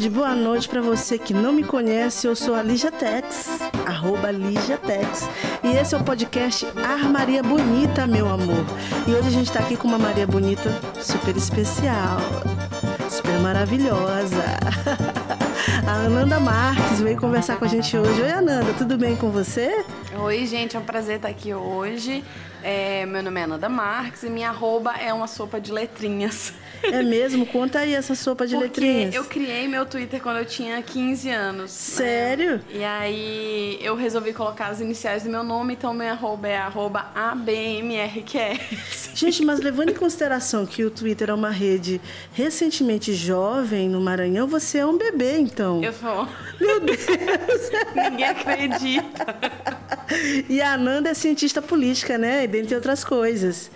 tarde, boa noite para você que não me conhece. Eu sou a Lígia Tex, arroba Lígia Tex. E esse é o podcast Armaria Bonita, meu amor. E hoje a gente tá aqui com uma Maria Bonita super especial, super maravilhosa. A Ananda Marques veio conversar com a gente hoje. Oi, Ananda, tudo bem com você? Oi, gente, é um prazer estar aqui hoje. É, meu nome é Ananda Marques e minha arroba é uma sopa de letrinhas. É mesmo? Conta aí essa sopa de Porque letrinhas. eu criei meu Twitter quando eu tinha 15 anos. né? Sério? E aí eu resolvi colocar as iniciais do meu nome, então meu arroba é arroba ABMRQS. Gente, mas levando em consideração que o Twitter é uma rede recentemente jovem no Maranhão, você é um bebê, então. Eu sou. Meu Deus! Ninguém acredita. E a Ananda é cientista política, né? Dentre outras coisas.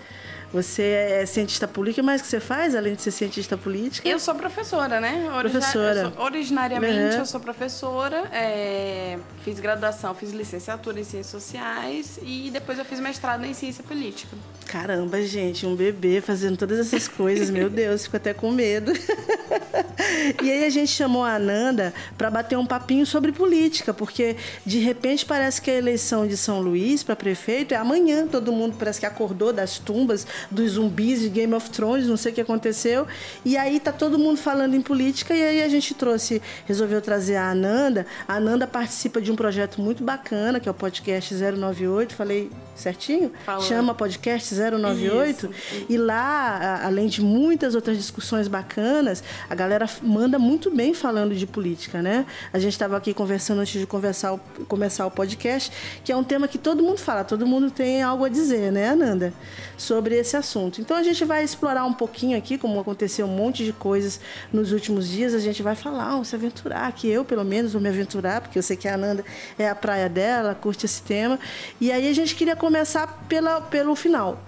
Você é cientista política, mas o que você faz além de ser cientista política? Eu sou professora, né? Origi- Professora. eu sou- originariamente Uhum. eu sou professora, é, fiz graduação, fiz licenciatura em ciências sociais e depois eu fiz mestrado em ciência política. Caramba, gente, um bebê fazendo todas essas coisas, meu Deus, fico até com medo. e aí a gente chamou a Ananda para bater um papinho sobre política, porque de repente parece que a eleição de São Luís para prefeito é amanhã, todo mundo parece que acordou das tumbas, dos zumbis de Game of Thrones, não sei o que aconteceu. E aí tá todo mundo falando em política e aí a gente trouxe, resolveu trazer a Ananda. A Ananda participa de um projeto muito bacana, que é o podcast 098, falei certinho? Falou. Chama podcast 098 e lá, além de muitas outras discussões bacanas, a galera manda muito bem falando de política, né? A gente estava aqui conversando antes de conversar começar o podcast, que é um tema que todo mundo fala, todo mundo tem algo a dizer, né, Ananda? Sobre esse assunto. Então a gente vai explorar um pouquinho aqui, como aconteceu um monte de coisas nos últimos dias, a gente vai falar, vamos se aventurar, que eu pelo menos vou me aventurar, porque eu sei que a Ananda é a praia dela, ela curte esse tema. E aí a gente queria começar pela, pelo final.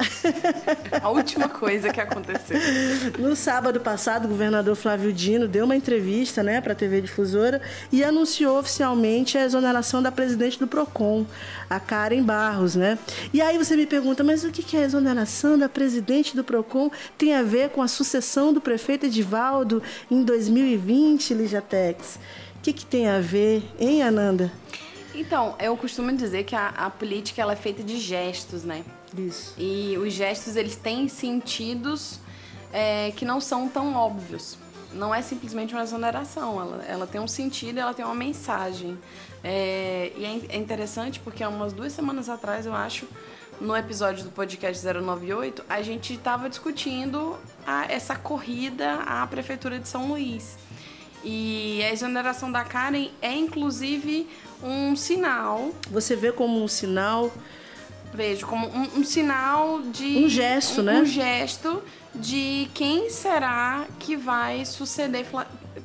A última coisa que aconteceu. No sábado passado, o governador Flávio Dino deu uma entrevista né, para a TV Difusora e anunciou oficialmente a exoneração da presidente do PROCON, a Karen Barros. Né? E aí você me pergunta, mas o que que a exoneração da presidente do PROCON tem a ver com a sucessão do prefeito Edivaldo em 2020, Lígia Tex? O que, que tem a ver, hein, Ananda? Então, eu costumo dizer que a, a política ela é feita de gestos, né? Isso. E os gestos eles têm sentidos é, que não são tão óbvios. Não é simplesmente uma exoneração, ela, ela tem um sentido, ela tem uma mensagem. É, e é é interessante porque há umas duas semanas atrás, eu acho, no episódio do podcast 098, a gente estava discutindo a- essa corrida à Prefeitura de São Luís. E a exoneração da Karen é inclusive um sinal Você vê como um sinal vejo como um, um sinal de Um gesto, um, né? um gesto de quem será que vai suceder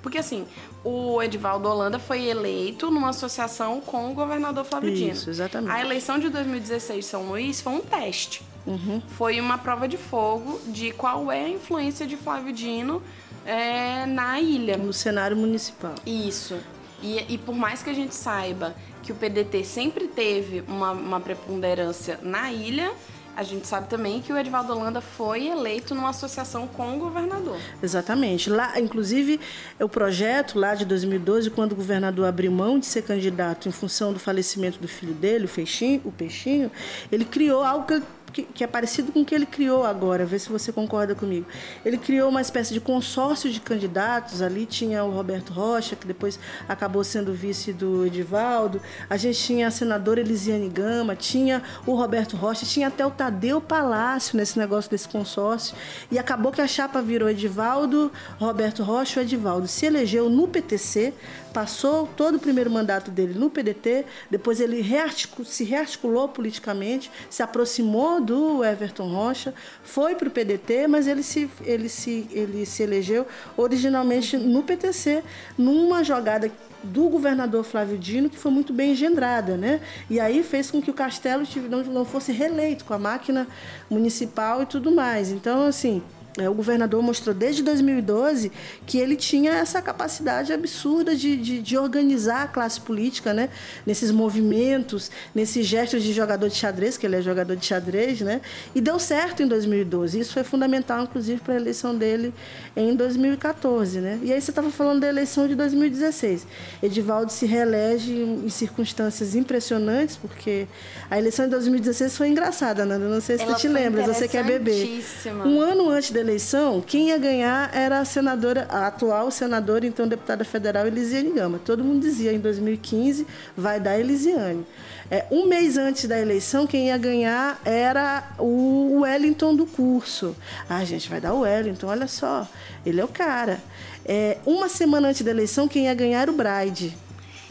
porque assim o Edivaldo Holanda foi eleito numa associação com o governador Flávio Dino Isso, exatamente. a eleição de 2016 de São Luís foi um teste Uhum. foi uma prova de fogo de qual é a influência de Flávio Dino é, na ilha no cenário municipal. isso. E, e por mais que a gente saiba que o PDT sempre teve uma, uma preponderância na ilha, a gente sabe também que o Edivaldo Holanda foi eleito numa associação com o governador. Exatamente. Lá, inclusive, o projeto lá de 2012, quando o governador abriu mão de ser candidato em função do falecimento do filho dele, o Peixinho, o Peixinho ele criou algo que, que, que é parecido com o que ele criou agora. Vê se você concorda comigo. Ele criou uma espécie de consórcio de candidatos. Ali tinha o Roberto Rocha, que depois acabou sendo vice do Edivaldo. A gente tinha a senadora Elisiane Gama, tinha o Roberto Rocha, tinha até o Tadeu Palácio nesse negócio desse consórcio. E acabou que a chapa virou Edivaldo, Roberto Rocha o Edivaldo. Se elegeu no PTC, passou todo o primeiro mandato dele no PDT, depois ele rearticu- se rearticulou politicamente, se aproximou do Everton Rocha, foi para o PDT, mas ele se, ele, se, ele se elegeu originalmente no PTC, numa jogada do governador Flávio Dino, que foi muito bem engendrada, né? E aí fez com que o Castelo não, fosse reeleito com a máquina municipal e tudo mais. Então, assim, o governador mostrou desde 2012 que ele tinha essa capacidade absurda de, de, de, organizar a classe política, né? Nesses movimentos, nesses gestos de jogador de xadrez, que ele é jogador de xadrez, né? E deu certo em 2012. Isso foi fundamental, inclusive, para a eleição dele em 2014, né? E aí você estava falando da eleição de 2016. Edivaldo se reelege em circunstâncias impressionantes, porque a eleição de 2016 foi engraçada, Nanda. Não sei se Ela tu te lembra, você quer beber. Um ano antes da eleição, quem ia ganhar era a senadora, a atual senadora, então deputada federal, Elisiane Gama. Todo mundo dizia em 2015 vai dar Elisiane. É, um mês antes da eleição, quem ia ganhar era o Wellington do curso. Ah, gente, vai dar o Wellington, olha só, ele é o cara. É, uma semana antes da eleição, quem ia ganhar era o Bride,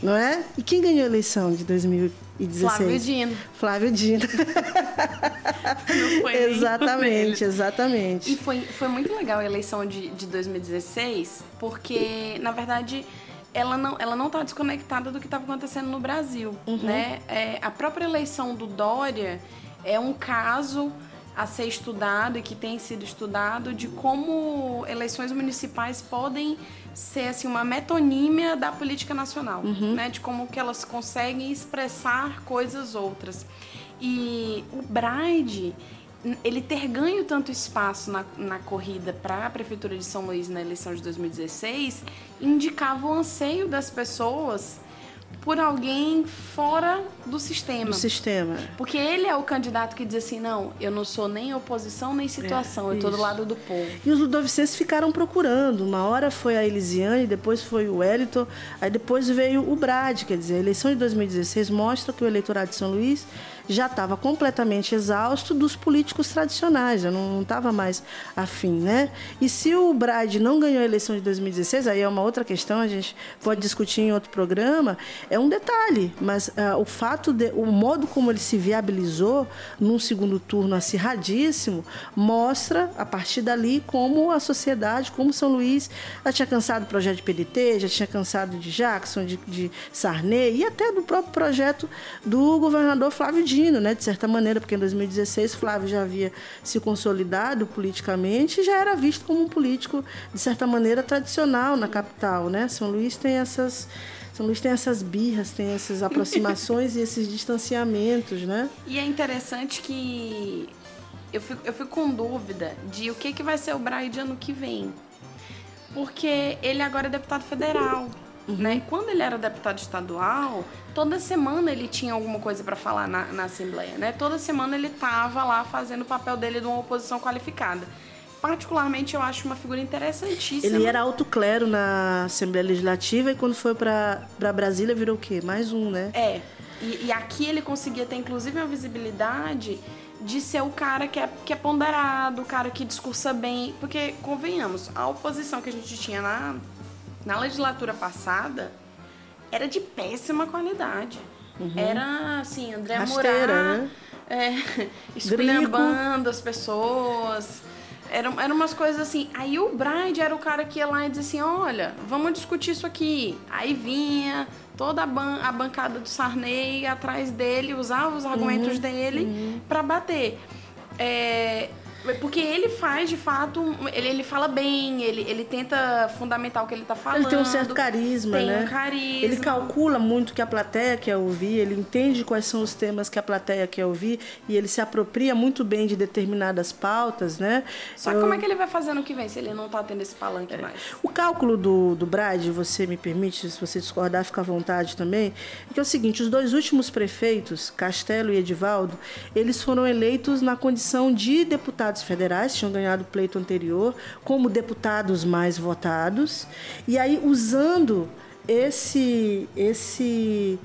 não é? E quem ganhou a eleição de 2016? Flávio Dino. Flávio Dino. Não foi exatamente, exatamente. E foi, foi muito legal a eleição de, de 2016, porque, na verdade, ela não ela não está desconectada do que estava acontecendo no Brasil, uhum. né? É, a própria eleição do Dória é um caso a ser estudado e que tem sido estudado de como eleições municipais podem ser assim uma metonímia da política nacional, uhum. né? De como que elas conseguem expressar coisas outras. E o Braide, ele ter ganho tanto espaço na, na corrida para a Prefeitura de São Luís na eleição de 2016 indicava o anseio das pessoas por alguém fora do sistema. Do sistema. Porque ele é o candidato que diz assim: não, eu não sou nem oposição nem situação, é, eu estou do lado do povo. E os ludovicenses ficaram procurando. Uma hora foi a Elisiane, depois foi o Wellington, aí depois veio o Brad. Quer dizer, a eleição de 2016 mostra que o eleitorado de São Luís já estava completamente exausto dos políticos tradicionais, já não estava mais afim, né? E se o Brad não ganhou a eleição de 2016, aí é uma outra questão, a gente pode discutir em outro programa, é um detalhe, mas uh, o fato de, o modo como ele se viabilizou num segundo turno acirradíssimo, mostra a partir dali como a sociedade, como São Luís já tinha cansado do projeto de PDT, já tinha cansado de Jackson, de, de Sarney e até do próprio projeto do governador Flávio Dino, né, de certa maneira, porque em 2016 Flávio já havia se consolidado politicamente e já era visto como um político, de certa maneira, tradicional na capital. Né? São Luís tem essas. São Luís tem essas birras, tem essas aproximações e esses distanciamentos, né? E é interessante que eu fico, eu fico com dúvida de o que, que vai ser o Braille de ano que vem. Porque ele agora é deputado federal. Uhum. Né? Quando ele era deputado estadual, toda semana ele tinha alguma coisa para falar na, na, Assembleia. Né? Toda semana ele estava lá fazendo o papel dele de uma oposição qualificada. Particularmente, eu acho uma figura interessantíssima. Ele era alto clero na Assembleia Legislativa e quando foi para Brasília virou o quê? Mais um, né? É. E, e, aqui ele conseguia ter, inclusive, uma visibilidade de ser o cara que é, que é ponderado, o cara que discursa bem. Porque, convenhamos, a oposição que a gente tinha na na legislatura passada era de péssima qualidade. Uhum. Era assim, André Rasteira, né? é, esculhambando as pessoas. Eram, eram umas coisas assim. Aí o Bride era o cara que ia lá e dizia assim: olha, vamos discutir isso aqui. Aí vinha toda a, ban a bancada do Sarney atrás dele, usava os argumentos uhum, dele uhum. para bater. É, porque ele faz, de fato, ele, ele fala bem, ele, ele tenta fundamentar o que ele tá falando. Ele tem um certo carisma, tem né? Tem um carisma. Ele calcula muito o que a plateia quer ouvir, ele entende quais são os temas que a plateia quer ouvir e ele se apropria muito bem de determinadas pautas, né? Só que Eu... como é que ele vai fazer no que vem se ele não tá tendo esse palanque é. mais? O cálculo do, do Brad, você me permite, se você discordar, fica à vontade também, é que é o seguinte, os dois últimos prefeitos, Castelo e Edivaldo, eles foram eleitos na condição de deputados deputados federais, tinham ganhado o pleito anterior, como deputados mais votados. E aí, usando esse, esse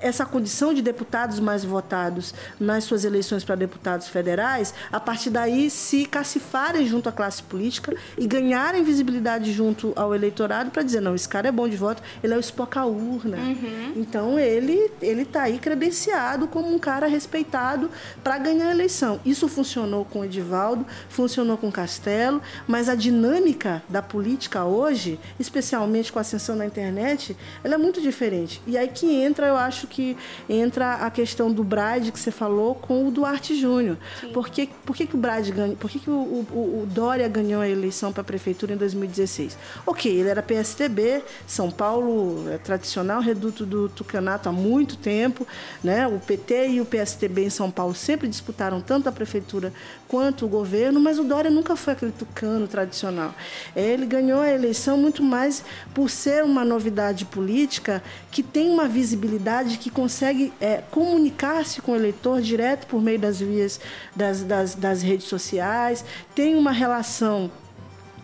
essa condição de deputados mais votados nas suas eleições para deputados federais, a partir daí se cacifarem junto à classe política e ganharem visibilidade junto ao eleitorado para dizer, não, esse cara é bom de voto, ele é o espoca urna. Uhum. Então ele ele está aí credenciado como um cara respeitado para ganhar a eleição. Isso funcionou com Edivaldo, funcionou com Castelo, mas a dinâmica da política hoje, especialmente com a ascensão da internet, ela é muito diferente. E aí que entra, eu acho, acho que entra a questão do Brade que você falou com o Duarte Júnior. Por que, por que, que o Brade ganhou? Por que, que o, o, o Dória ganhou a eleição para a prefeitura em 2016? Ok, ele era PSTB, São Paulo é tradicional, reduto do Tucanato há muito tempo, né? O PT e o PSTB em São Paulo sempre disputaram tanto a prefeitura quanto o governo, mas o Dória nunca foi aquele tucano tradicional. Ele ganhou a eleição muito mais por ser uma novidade política que tem uma visibilidade, que consegue é, comunicar-se com o eleitor direto por meio das vias das, das, das redes sociais, tem uma relação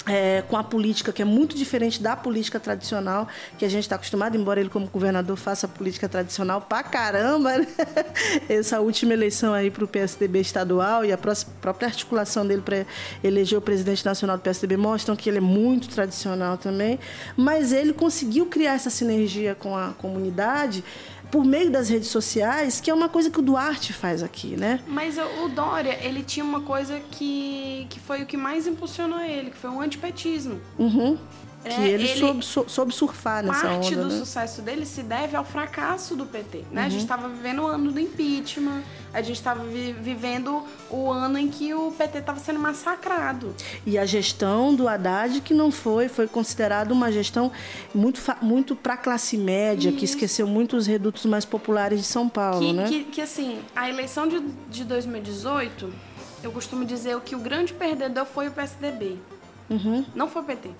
é, com a política que é muito diferente da política tradicional que a gente está acostumado, embora ele como governador faça política tradicional pra caramba. Né? Essa última eleição aí para o PSDB estadual e a própria articulação dele para eleger o presidente nacional do PSDB mostram que ele é muito tradicional também, mas ele conseguiu criar essa sinergia com a comunidade por meio das redes sociais, que é uma coisa que o Duarte faz aqui, né? Mas o Dória, ele tinha uma coisa que, que foi o que mais impulsionou ele, que foi o antipetismo. Uhum. Que é, ele, ele soube, soube, surfar nessa parte onda. Parte do né? sucesso dele se deve ao fracasso do PT. Né? Uhum. A gente estava vivendo o ano do impeachment, a gente estava vi vivendo o ano em que o PT estava sendo massacrado. E a gestão do Haddad, que não foi, foi considerada uma gestão muito, muito para a classe média, Isso. que esqueceu muito os redutos mais populares de São Paulo. Que, né? que, que assim, a eleição de, de 2018, eu costumo dizer que o grande perdedor foi o PSDB. Uhum. Não foi o PT.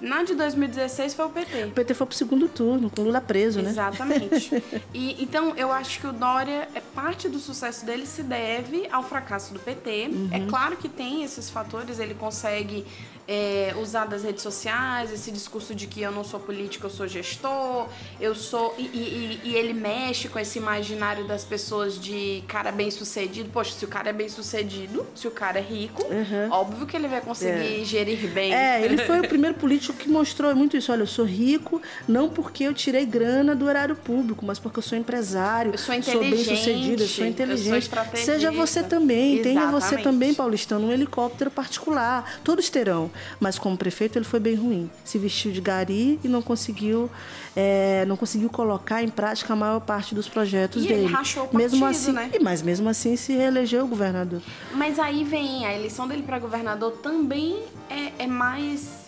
Na de 2016 foi o PT. O PT foi pro segundo turno, com Lula preso, né? Exatamente. e, então, eu acho que o Dória, é parte do sucesso dele se deve ao fracasso do PT. Uhum. É claro que tem esses fatores, ele consegue é, usar das redes sociais, esse discurso de que eu não sou político, eu sou gestor, eu sou. E, e, e, ele mexe com esse imaginário das pessoas de cara bem sucedido. Poxa, se o cara é bem sucedido, se o cara é rico, uhum. óbvio que ele vai conseguir é. gerir bem. É, ele foi o primeiro político que mostrou muito isso. Olha, eu sou rico não porque eu tirei grana do horário público, mas porque eu sou empresário, eu sou, sou bem sucedido, eu sou inteligente. Eu sou Seja você também, Exatamente. tenha você também, paulistano, um helicóptero particular. Todos terão mas como prefeito ele foi bem ruim. Se vestiu de gari e não conseguiu, é, não conseguiu colocar em prática a maior parte dos projetos e dele. Ele rachou o partido, mesmo assim, né? Mas mesmo assim se reelegeu governador. Mas aí vem a eleição dele para governador também é, é mais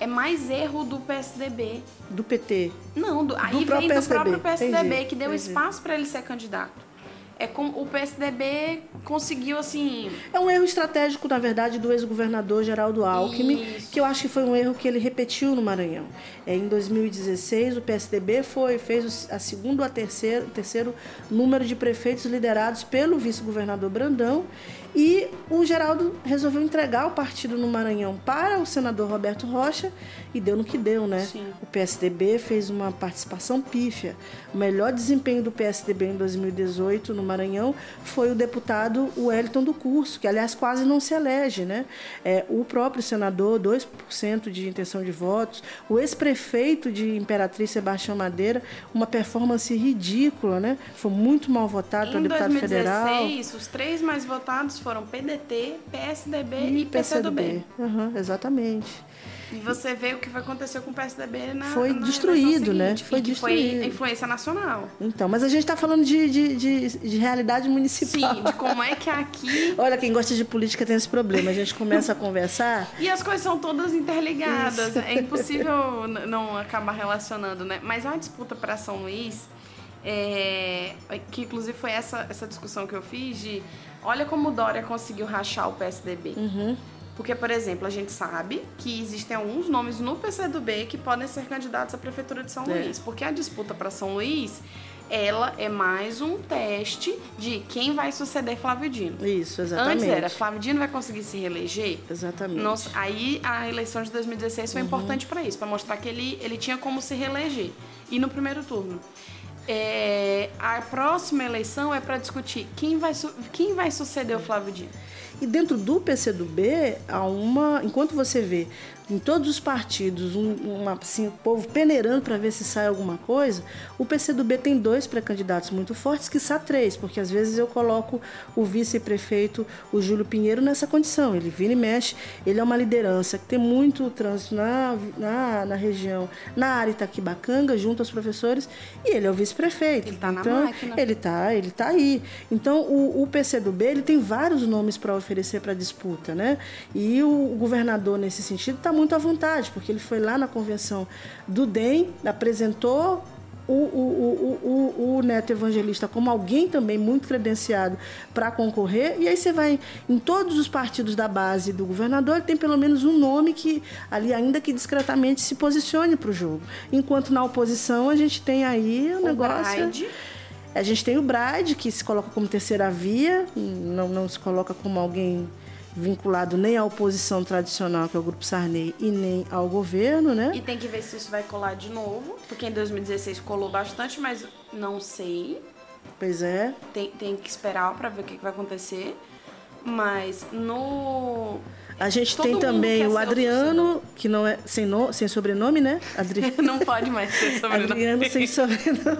é mais erro do PSDB. Do PT? Não, do, aí do vem do próprio PSDB, entendi, que deu entendi. espaço para ele ser candidato é como o PSDB conseguiu assim. É um erro estratégico, na verdade, do ex-governador Geraldo Alckmin, Isso. que eu acho que foi um erro que ele repetiu no Maranhão. É, em 2016, o PSDB foi, fez a segundo a terceiro, terceiro número de prefeitos liderados pelo vice-governador Brandão e o Geraldo resolveu entregar o partido no Maranhão para o senador Roberto Rocha e deu no que deu, né? Sim. O PSDB fez uma participação pífia. O melhor desempenho do PSDB em 2018 no Maranhão foi o deputado Wellington do Curso, que aliás quase não se elege, né? É, o próprio senador, 2% de intenção de votos. O ex-prefeito de Imperatriz Sebastião Madeira, uma performance ridícula, né? Foi muito mal votado para deputado 2016, federal. Em 2016, os três mais votados foram PDT, PSDB e, e PCdoB. Uhum, exatamente. E você vê o que aconteceu com o PSDB na Foi na destruído, né? Foi destruído. Foi influência nacional. Então, mas a gente está falando de, de, de, de, realidade municipal. Sim, de como é que aqui. Olha, quem gosta de política tem esse problema. A gente começa a conversar. e as coisas são todas interligadas. Isso. É impossível não acabar relacionando, né? Mas a disputa para São Luís. É, que inclusive foi essa, essa discussão que eu fiz de Olha como o Dória conseguiu rachar o PSDB. Uhum. Porque, por exemplo, a gente sabe que existem alguns nomes no PCdoB que podem ser candidatos à Prefeitura de São é. Luís. Porque a disputa para São Luís, ela é mais um teste de quem vai suceder Flávio Dino. Isso, exatamente. Antes era, Flávio Dino vai conseguir se reeleger? Exatamente. Nossa, aí a eleição de 2016 foi uhum. importante para isso, para mostrar que ele, ele tinha como se reeleger. E no primeiro turno. É, a próxima eleição é para discutir quem vai, quem vai suceder o Flávio Dino. E dentro do PCdoB, há uma. Enquanto você vê em todos os partidos, um, uma, assim, o povo peneirando para ver se sai alguma coisa, o PCdoB tem dois pré-candidatos muito fortes, que são três, porque às vezes eu coloco o vice-prefeito, o Júlio Pinheiro, nessa condição. Ele vira e mexe, ele é uma liderança que tem muito trânsito na, na, na região, na área Itaquibacanga, junto aos professores, e ele é o vice-prefeito. Ele está então, na máquina. Ele está ele tá aí. Então, o, o PCdoB ele tem vários nomes para oferecer para disputa, né? E o, o governador, nesse sentido, está muito à vontade, porque ele foi lá na convenção do DEM, apresentou o, o, o, o, Neto Evangelista como alguém também muito credenciado para concorrer, e aí você vai em todos os partidos da base do governador, tem pelo menos um nome que ali, ainda que discretamente, se posicione para o jogo. Enquanto na oposição a gente tem aí o, negócio. Bride. A gente tem o Bride, que se coloca como terceira via, não, não se coloca como alguém vinculado nem à oposição tradicional, que é o Grupo Sarney, e nem ao governo, né? E tem que ver se isso vai colar de novo, porque em 2016 colou bastante, mas não sei. Pois é. Tem, tem que esperar para ver o que, que vai acontecer. Mas no. A gente Todo tem também o ser Adriano, que não é sem, no, sem sobrenome, né? Adri... não pode mais ter sobrenome. Adriano sem sobrenome.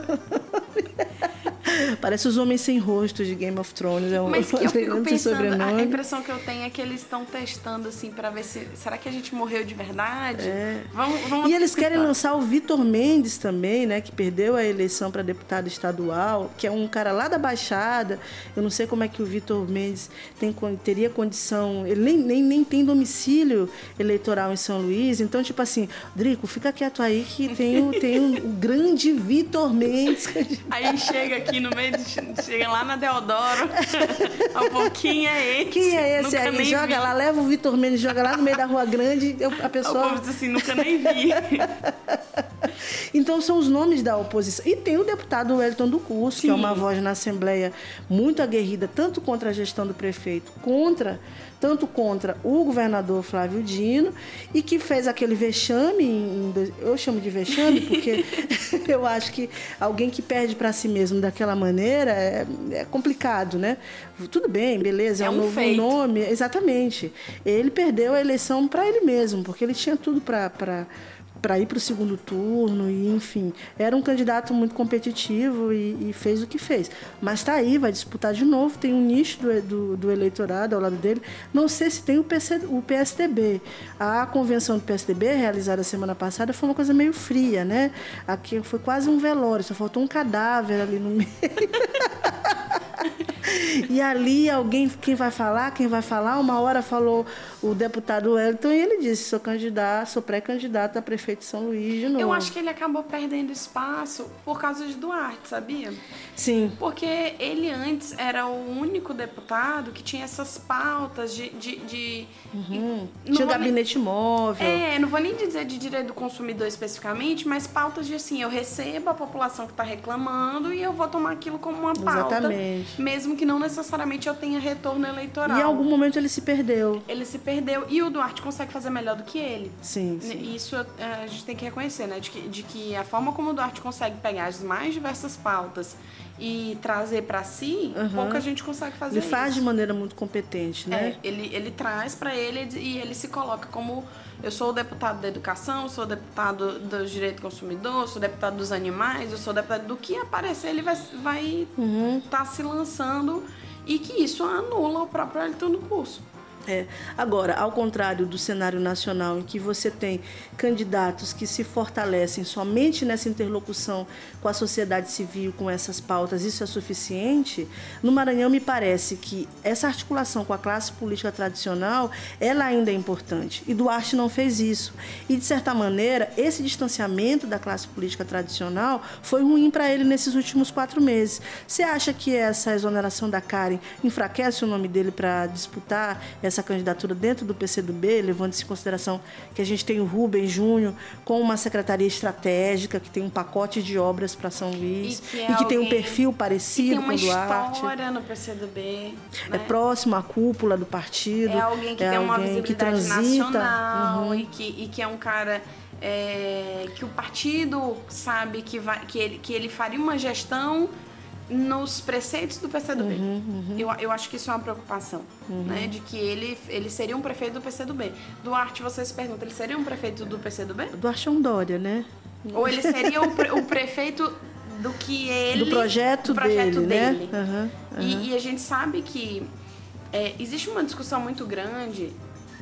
Parece os homens sem rosto de Game of Thrones. É um Mas eu fico Adriano pensando, a impressão que eu tenho é que eles estão testando assim para ver se será que a gente morreu de verdade? Vamos, vamos É. E eles querem lançar o Vitor Mendes também, né? Que perdeu a eleição para deputado estadual, que é um cara lá da Baixada. Eu não sei como é que o Vitor Mendes tem, teria condição. Ele nem, nem, nem tem domicílio eleitoral em São Luís. Então, tipo assim, Drico, fica quieto aí que tem o, tem o, o grande Vitor Mendes. Aí chega aqui no meio, de, chega lá na Deodoro, um pouquinho é esse. Quem é esse Nunca aí? Joga vi. lá, leva o Vitor Mendes, joga lá no meio da Rua Grande. eu- a O pessoa. povo diz assim, nunca nem vi. Então são os nomes da oposição. E tem o deputado Wellington do Curso, que é uma Sim. voz na Assembleia muito aguerrida, tanto contra a gestão do prefeito, contra, tanto contra o governador Flávio Dino, e que fez aquele vexame, em eu chamo de vexame porque eu acho que alguém que perde para si mesmo daquela maneira é, é complicado, né? Tudo bem, beleza, é, É um, um novo feito. nome, exatamente. Ele perdeu a eleição para ele mesmo, porque ele tinha tudo para para ir para o segundo turno e enfim era um candidato muito competitivo e, e fez o que fez. Mas está aí vai disputar de novo tem um nicho do, do, do eleitorado ao lado dele. Não sei se tem o, PC, o PSDB a convenção do PSDB realizada semana passada foi uma coisa meio fria né? Aqui foi quase um velório só faltou um cadáver ali no meio e ali alguém, quem vai falar, quem vai falar, uma hora falou o deputado Wellington e ele disse, sou candidato, sou pré-candidato a prefeito de São Luís de novo. Eu acho que ele acabou perdendo espaço por causa de Duarte, sabia? Sim, Porque ele antes era o único deputado que tinha essas pautas de. de, de uhum. tinha o vou nem- gabinete móvel. É, não vou nem dizer de direito do consumidor especificamente, mas pautas de assim, eu recebo a população que está reclamando e eu vou tomar aquilo como uma pauta. Exatamente. Mesmo que não necessariamente eu tenha retorno eleitoral. E em algum momento ele se perdeu. Ele se perdeu e o Duarte consegue fazer melhor do que ele. Sim, sim. Isso é, a gente tem que reconhecer, né? De que, de que a forma como o Duarte consegue pegar as mais diversas pautas e trazer para si, Uhum. pouca gente consegue fazer Ele faz de isso. maneira muito competente, né? É, ele, ele traz para ele e ele se coloca como eu sou deputado da educação, sou o deputado do direito do consumidor, sou deputado dos animais, eu sou deputado do que aparecer, ele vai estar vai Uhum. tá se lançando e que isso anula o próprio Elton no curso. É. Agora, ao contrário do cenário nacional, em que você tem candidatos que se fortalecem somente nessa interlocução com a sociedade civil, com essas pautas, isso é suficiente? No Maranhão, me parece que essa articulação com a classe política tradicional, ela ainda é importante. E Duarte não fez isso. E, de certa maneira, esse distanciamento da classe política tradicional foi ruim para ele nesses últimos quatro meses. Você acha que essa exoneração da Karen enfraquece o nome dele para disputar essa candidatura dentro do PCdoB, levando-se em consideração que a gente tem o Rubem Júnior com uma secretaria estratégica, que tem um pacote de obras para São Luís E que é e que tem um perfil parecido tem uma com o Duarte. história no PCdoB. É né? próximo à cúpula do partido. É alguém que é tem uma alguém que visibilidade transita. nacional Uhum. e, que, e que é um cara é, que o partido sabe que, vai, que, ele, que ele faria uma gestão nos preceitos do PCdoB. Uhum, uhum. Eu, eu acho que isso é uma preocupação, uhum. né? De que ele, ele seria um prefeito do PCdoB. Duarte, você se pergunta, ele seria um prefeito do PCdoB? Duarte é um Dória, né? Ou ele seria o, pre, o prefeito do que ele... Do projeto, do projeto dele, dele. Né? E, e, a gente sabe que é, existe uma discussão muito grande,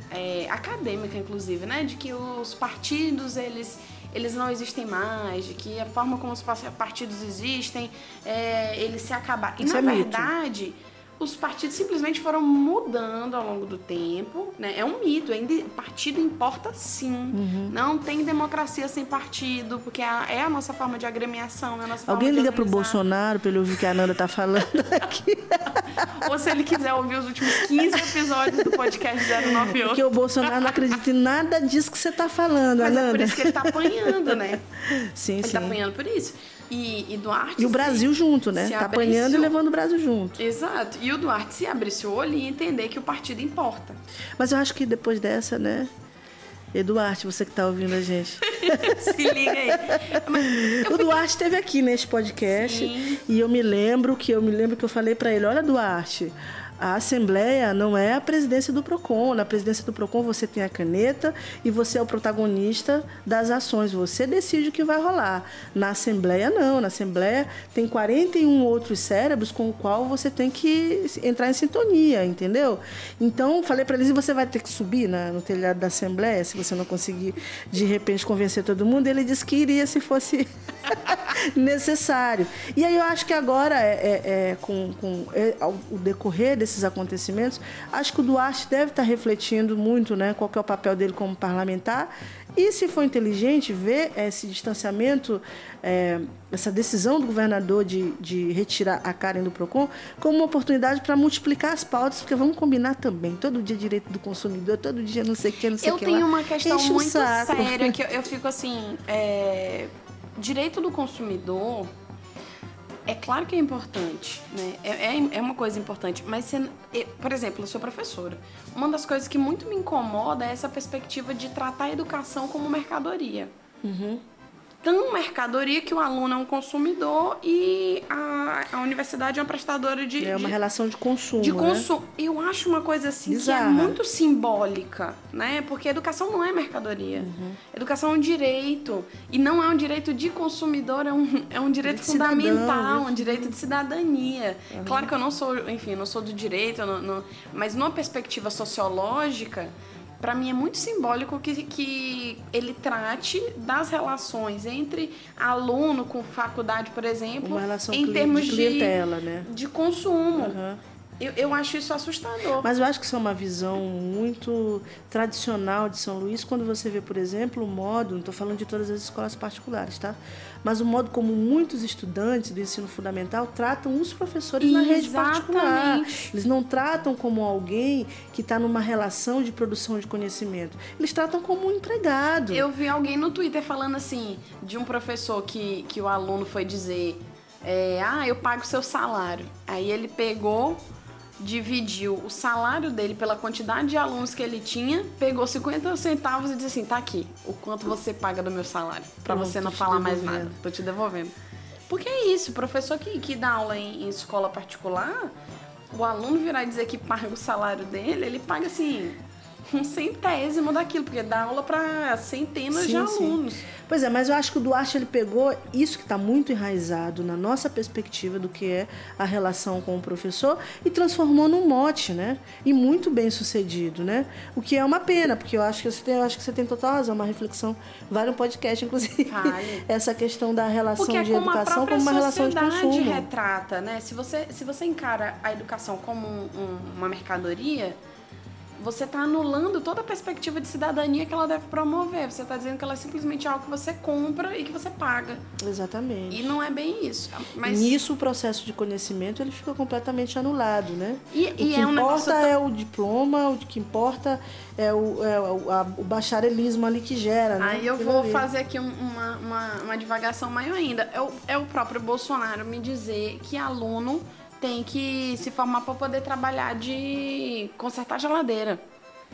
é, acadêmica inclusive, né? De que os partidos, eles eles não existem mais, de que a forma como os partidos existem, é, eles se acabaram. E, Isso na é verdade, mito os partidos simplesmente foram mudando ao longo do tempo, né? É um mito, ainda partido importa sim. Uhum. Não tem democracia sem partido, porque é a, é nossa forma de agremiação, é a nossa Alguém liga pro Bolsonaro para ele ouvir o que a Nanda tá falando aqui. Ou se ele quiser ouvir os últimos 15 episódios do podcast 098. Porque o Bolsonaro não acredita em nada disso que você tá falando, Mas Ananda. é por isso que ele tá apanhando, né? Sim, ele sim. tá apanhando por isso. E, e Duarte. E o Brasil se, junto, né? Tá apanhando e levando o Brasil junto. Exato. E o Duarte se abrisse o olho e entender que o partido importa. Mas eu acho que depois dessa, né? Eduardo, você que está ouvindo a gente. Se liga aí. o Duarte esteve aqui neste podcast Sim. e eu me lembro que eu me lembro que eu falei para ele, olha Duarte, a Assembleia não é a presidência do PROCON. Na presidência do PROCON você tem a caneta e você é o protagonista das ações. Você decide o que vai rolar. Na Assembleia, não. Na Assembleia tem 41 outros cérebros com o qual você tem que entrar em sintonia, entendeu? Então, falei para eles: você vai ter que subir na, no telhado da Assembleia se você não conseguir, de repente, convencer todo mundo. Ele disse que iria se fosse necessário. E aí eu acho que agora, é, é, é com, com é, o decorrer desse desses acontecimentos, acho que o Duarte deve estar refletindo muito né, qual é o papel dele como parlamentar. E, se for inteligente, ver esse distanciamento, é, essa decisão do governador de, de retirar a Karen do PROCON, como uma oportunidade para multiplicar as pautas, porque vamos combinar também. Todo dia direito do consumidor, todo dia não sei o que, não sei o que. Eu tenho lá. uma questão Enche muito séria que eu, eu fico assim. É, direito do consumidor é claro que é importante, né? É, é, é uma coisa importante, mas, você, por exemplo, eu sou professora. Uma das coisas que muito me incomoda é essa perspectiva de tratar a educação como mercadoria. Uhum tão mercadoria que o aluno é um consumidor e a, a universidade é uma prestadora de. É uma de, relação de consumo. De né? consumo. Né? Eu acho uma coisa assim Bizarra. que é muito simbólica, né? Porque educação não é mercadoria. Uhum. Educação é um direito. E não é um direito de consumidor, é um, é um direito de fundamental, cidadão, um direito de cidadania. Uhum. Claro que eu não sou, enfim, não sou do direito, não, não, mas numa perspectiva sociológica para mim é muito simbólico que, que ele trate das relações entre aluno com faculdade, por exemplo, em termos de, clientela, né? de consumo. Uhum. Eu, eu acho isso assustador. Mas eu acho que isso é uma visão muito tradicional de São Luís, quando você vê, por exemplo, o modo, não estou falando de todas as escolas particulares, tá? Mas o modo como muitos estudantes do ensino fundamental tratam os professores Exatamente. na rede particular. Eles não tratam como alguém que está numa relação de produção de conhecimento. Eles tratam como um empregado. Eu vi alguém no Twitter falando assim, de um professor que, que o aluno foi dizer. É, ah, eu pago seu salário. Aí ele pegou dividiu o salário dele pela quantidade de alunos que ele tinha, pegou 50 centavos e disse assim: tá aqui, o quanto você paga do meu salário, para você não falar mais nada, tô te devolvendo. Porque é isso, o professor que, que dá aula em, em escola particular, o aluno virar e dizer que paga o salário dele, ele paga assim, um centésimo daquilo, porque dá aula para centenas sim, de alunos. Sim. Pois é, mas eu acho que o Duarte ele pegou isso que está muito enraizado na nossa perspectiva do que é a relação com o professor e transformou num mote, né? E muito bem sucedido, né? O que é uma pena, porque eu acho que você tem, eu acho que você tem total razão, uma reflexão, vale um podcast, inclusive, vale. essa questão da relação porque é de educação como uma relação de consumo. retrata, né? Se você, se você encara a educação como um, um, uma mercadoria, você está anulando toda a perspectiva de cidadania que ela deve promover. Você está dizendo que ela é simplesmente algo que você compra e que você paga. Exatamente. E não é bem isso. Mas... Nisso o processo de conhecimento ele fica completamente anulado, né? E, o que é um importa é o diploma, o que importa é o, é o, a, o bacharelismo ali que gera, né? Aí eu vou fazer aqui uma, uma, uma divagação maior ainda. É o, é o próprio Bolsonaro me dizer que aluno tem que se formar para poder trabalhar de consertar geladeira.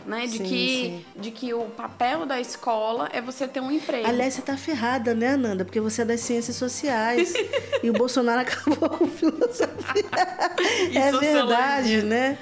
Né? De, Sim, que, sim. de que o papel da escola é você ter um emprego. Aliás, você tá ferrada, né, Ananda? Porque você é das ciências sociais. e o Bolsonaro acabou com filosofia. É verdade, né?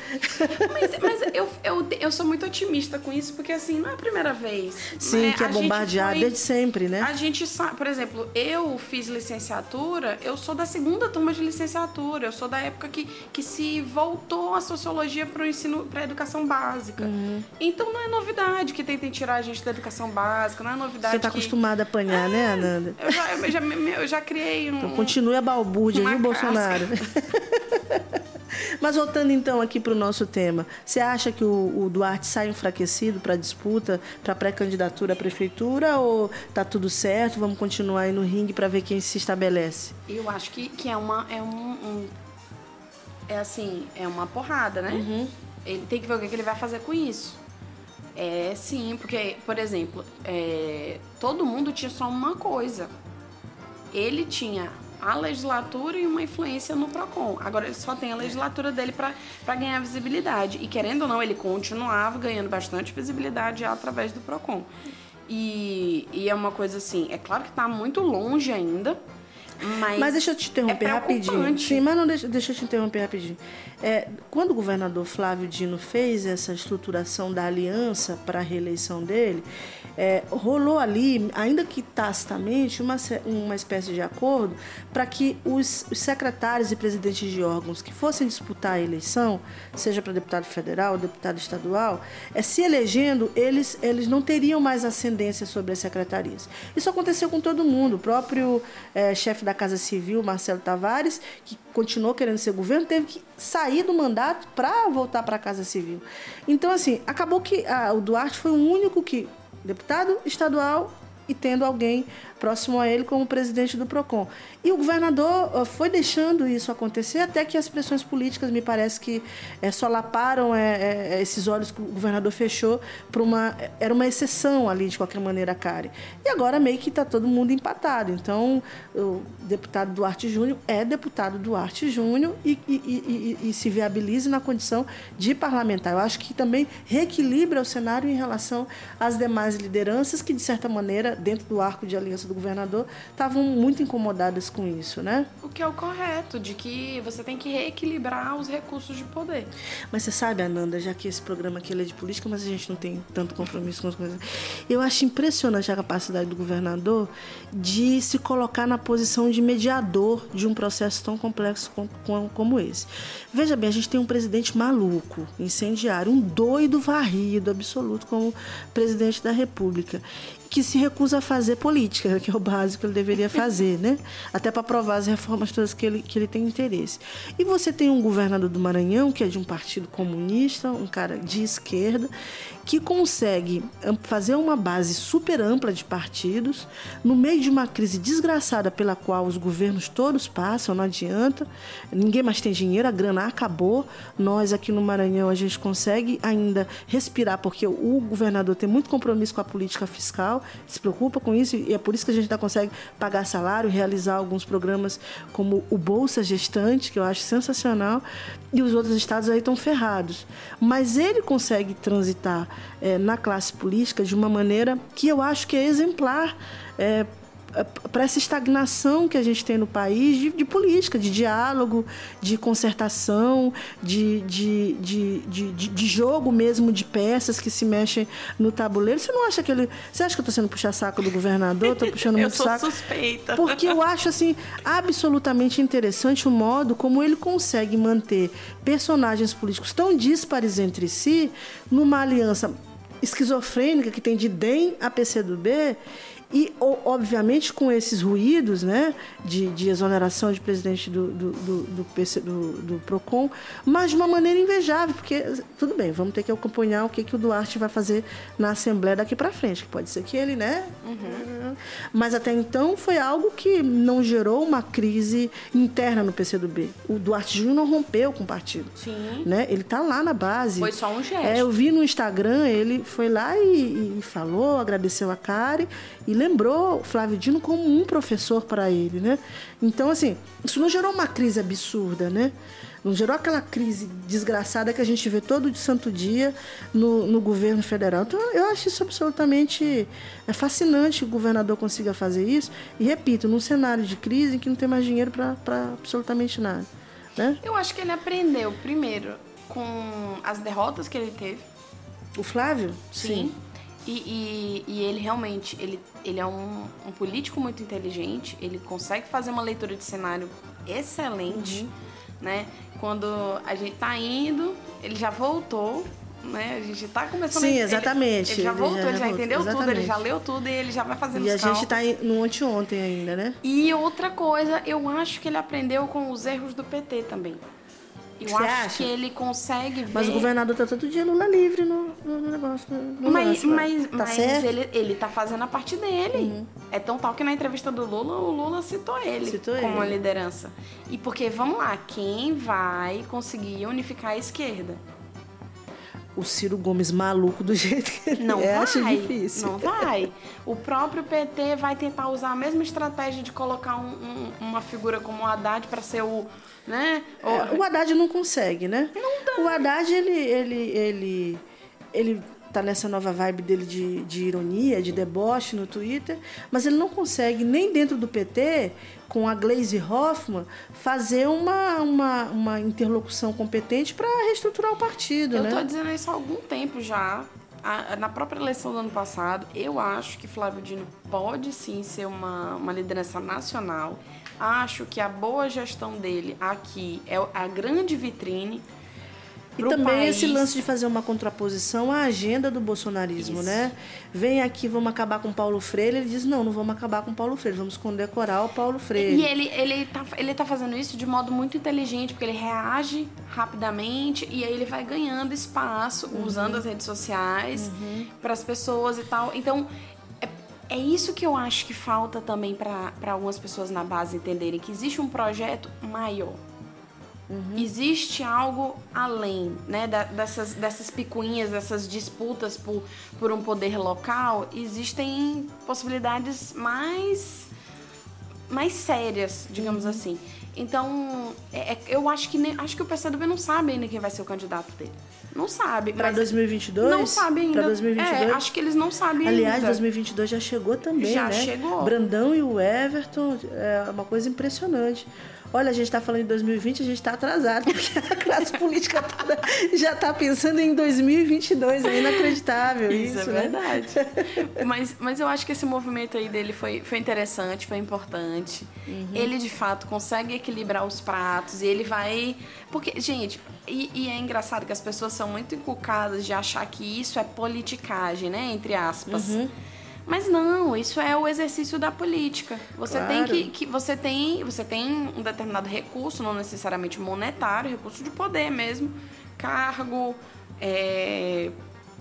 Mas, mas eu, eu, eu sou muito otimista com isso, porque assim, não é a primeira vez. Sim, né? que é bombardeado desde sempre, né? A gente sabe, por exemplo, eu fiz licenciatura, eu sou da segunda turma de licenciatura, eu sou da época que, que se voltou a sociologia para o ensino, para a educação básica. Uhum. Então não é novidade que tentem tirar a gente da educação básica, não é novidade Você tá que... acostumada a apanhar, né, Ananda? Eu já, eu já, eu já criei um... Então continue a balbúrdia, viu, Bolsonaro? Mas voltando então aqui para o nosso tema, você acha que o, o Duarte sai enfraquecido para a disputa, para a pré-candidatura à prefeitura ou tá tudo certo? Vamos continuar aí no ringue para ver quem se estabelece? Eu acho que, que é uma. É um, um- É assim, é uma porrada, né? Uhum. Ele tem que ver o que, ele vai fazer com isso. É sim, porque, por exemplo, é, todo mundo tinha só uma coisa. Ele tinha a legislatura e uma influência no PROCON. Agora ele só tem a legislatura dele para ganhar visibilidade. E querendo ou não, ele continuava ganhando bastante visibilidade através do PROCON. E, e é uma coisa assim, é claro que está muito longe ainda, mas. Mas deixa eu te interromper é rapidinho. Sim, mas não deixa, deixa eu te interromper rapidinho. É, quando o governador Flávio Dino fez essa estruturação da aliança para a reeleição dele, é, rolou ali, ainda que tacitamente, uma, uma espécie de acordo para que os, os secretários e presidentes de órgãos que fossem disputar a eleição, seja para deputado federal, deputado estadual, é, se elegendo, eles, eles não teriam mais ascendência sobre as secretarias. Isso aconteceu com todo mundo. O próprio eh, chefe da Casa Civil, Marcelo Tavares, que continuou querendo ser governo, teve que sair do mandato para voltar para a Casa Civil. Então, assim, acabou que ah, o Duarte foi o único que, deputado estadual e tendo alguém próximo a ele como presidente do PROCON. E o governador foi deixando isso acontecer até que as pressões políticas, me parece que eh, solaparam eh, eh, esses olhos que o governador fechou para uma... Era uma exceção ali, de qualquer maneira, Karen. E agora meio que está todo mundo empatado. Então, o deputado Duarte Júnior é deputado Duarte Júnior e- e- e- e se viabilize na condição de parlamentar. Eu acho que também reequilibra o cenário em relação às demais lideranças que, de certa maneira, dentro do arco de aliança do governador, estavam muito incomodadas com isso, né? O que é o correto, de que você tem que reequilibrar os recursos de poder. Mas você sabe, Ananda, já que esse programa aqui é de política, mas a gente não tem tanto compromisso com as coisas. Eu acho impressionante a capacidade do governador de se colocar na posição de mediador de um processo tão complexo com- com- como esse. Veja bem, a gente tem um presidente maluco, incendiário, um doido varrido absoluto como presidente da República. Que se recusa a fazer política, que é o básico que ele deveria fazer, né? Até para aprovar as reformas todas que ele, que ele tem interesse. E você tem um governador do Maranhão, que é de um partido comunista, um cara de esquerda, que consegue fazer uma base super ampla de partidos, no meio de uma crise desgraçada pela qual os governos todos passam, não adianta, ninguém mais tem dinheiro, a grana acabou. Nós aqui no Maranhão a gente consegue ainda respirar, porque o governador tem muito compromisso com a política fiscal, se preocupa com isso, e é por isso que a gente ainda consegue pagar salário, realizar alguns programas como o Bolsa Gestante, que eu acho sensacional, e os outros estados aí estão ferrados. Mas ele consegue transitar eh, na classe política de uma maneira que eu acho que é exemplar. eh, para essa estagnação que a gente tem no país de, de política, de diálogo, de concertação, de, de, de, jogo mesmo de peças que se mexem no tabuleiro. Você não acha que ele. Você acha que eu estou sendo puxa-saco do governador? Estou puxando Eu muito sou saco. suspeita. Porque eu acho assim absolutamente interessante o modo como ele consegue manter personagens políticos tão díspares entre si numa aliança esquizofrênica que tem de DEM a PCdoB e, obviamente, com esses ruídos né, de, de exoneração de presidente do, do, do, do, do, PROCON, mas de uma maneira invejável, porque, tudo bem, vamos ter que acompanhar o que, que o Duarte vai fazer na Assembleia daqui para frente, que pode ser que ele, né? Mas até então foi algo que não gerou uma crise interna no PCdoB. O Duarte Júnior não rompeu com o partido. Sim. Né? Ele está lá na base. Foi só um gesto. É, eu vi no Instagram, ele foi lá e, e falou, agradeceu a Karen e lembrou Flávio Dino como um professor para ele, né? Então, assim, isso não gerou uma crise absurda, né? Não gerou aquela crise desgraçada que a gente vê todo santo dia no, no governo federal. Então, eu acho isso absolutamente é fascinante que o governador consiga fazer isso. E repito, num cenário de crise em que não tem mais dinheiro para absolutamente nada. Né? Eu acho que ele aprendeu, primeiro, com as derrotas que ele teve. O Flávio? Sim. Sim. E, e, e, ele realmente, ele, ele é um, um, político muito inteligente, ele consegue fazer uma leitura de cenário excelente, uhum. né? Quando a gente tá indo, ele já voltou, né? A gente tá começando... Sim, exatamente. Ele, ele já voltou, ele já, ele já entendeu exatamente. tudo, ele já leu tudo e ele já vai fazendo E a gente tá no anteontem ainda, né? E outra coisa, eu acho que ele aprendeu com os erros do PT também. Eu Você acho acha? que ele consegue ver. Mas o governador tá todo dia Lula livre no, no negócio. No mas mas, tá mas ele, ele tá fazendo a parte dele. Uhum. É tão tal que na entrevista do Lula, o Lula citou ele citou como ele. liderança. E porque, vamos lá, quem vai conseguir unificar a esquerda? o Ciro Gomes maluco do jeito que ele não é, vai, acho difícil. Não vai. O próprio PT vai tentar usar a mesma estratégia de colocar um, um, uma figura como o Haddad para ser o. Né? É, o Haddad não consegue, né? Não dá. O Haddad, ele, ele, ele, ele tá nessa nova vibe dele de, de ironia, de deboche no Twitter, mas ele não consegue, nem dentro do PT, com a Glaze Hoffman, fazer uma, uma, uma interlocução competente para reestruturar o partido. Eu né? tô dizendo isso há algum tempo já. na própria eleição do ano passado, eu acho que Flávio Dino pode sim ser uma, uma liderança nacional. Acho que a boa gestão dele aqui é a grande vitrine e também país. esse lance de fazer uma contraposição à agenda do bolsonarismo, Isso. né? Vem aqui, vamos acabar com Paulo Freire. Ele diz: não, não vamos acabar com Paulo Freire, vamos condecorar o Paulo Freire. E ele, ele, tá, ele tá fazendo isso de modo muito inteligente, porque ele reage rapidamente e aí ele vai ganhando espaço uhum. usando as redes sociais uhum. para as pessoas e tal. Então, é, é isso que eu acho que falta também para algumas pessoas na base entenderem que existe um projeto maior. Uhum. Existe algo além, né? dessas, dessas picuinhas, dessas disputas por, por um poder local, existem possibilidades mais, mais sérias, digamos uhum. assim. Então, é, é, eu acho que, nem, acho que o PCdoB não sabe ainda quem vai ser o candidato dele. Não sabe. Para 2022? Não sabe ainda. Para 2022? É, acho que eles não sabem Aliás, ainda. 2022 já chegou também, já né? Já chegou. Brandão e o Everton, é uma coisa impressionante. Olha, a gente está falando em 2020, a gente está atrasado, porque a classe política toda já está pensando em 2022. É inacreditável isso. Isso é né? verdade. mas, mas eu acho que esse movimento aí dele foi, foi interessante, foi importante. Uhum. Ele, de fato, consegue equilibrar os pratos e ele vai. Porque, gente, e, e, é engraçado que as pessoas são muito inculcadas de achar que isso é politicagem, né? Entre aspas. Uhum. Mas não, isso é o exercício da política. Você claro. tem que, que, você tem você tem um determinado recurso, não necessariamente monetário, recurso de poder mesmo, cargo, é,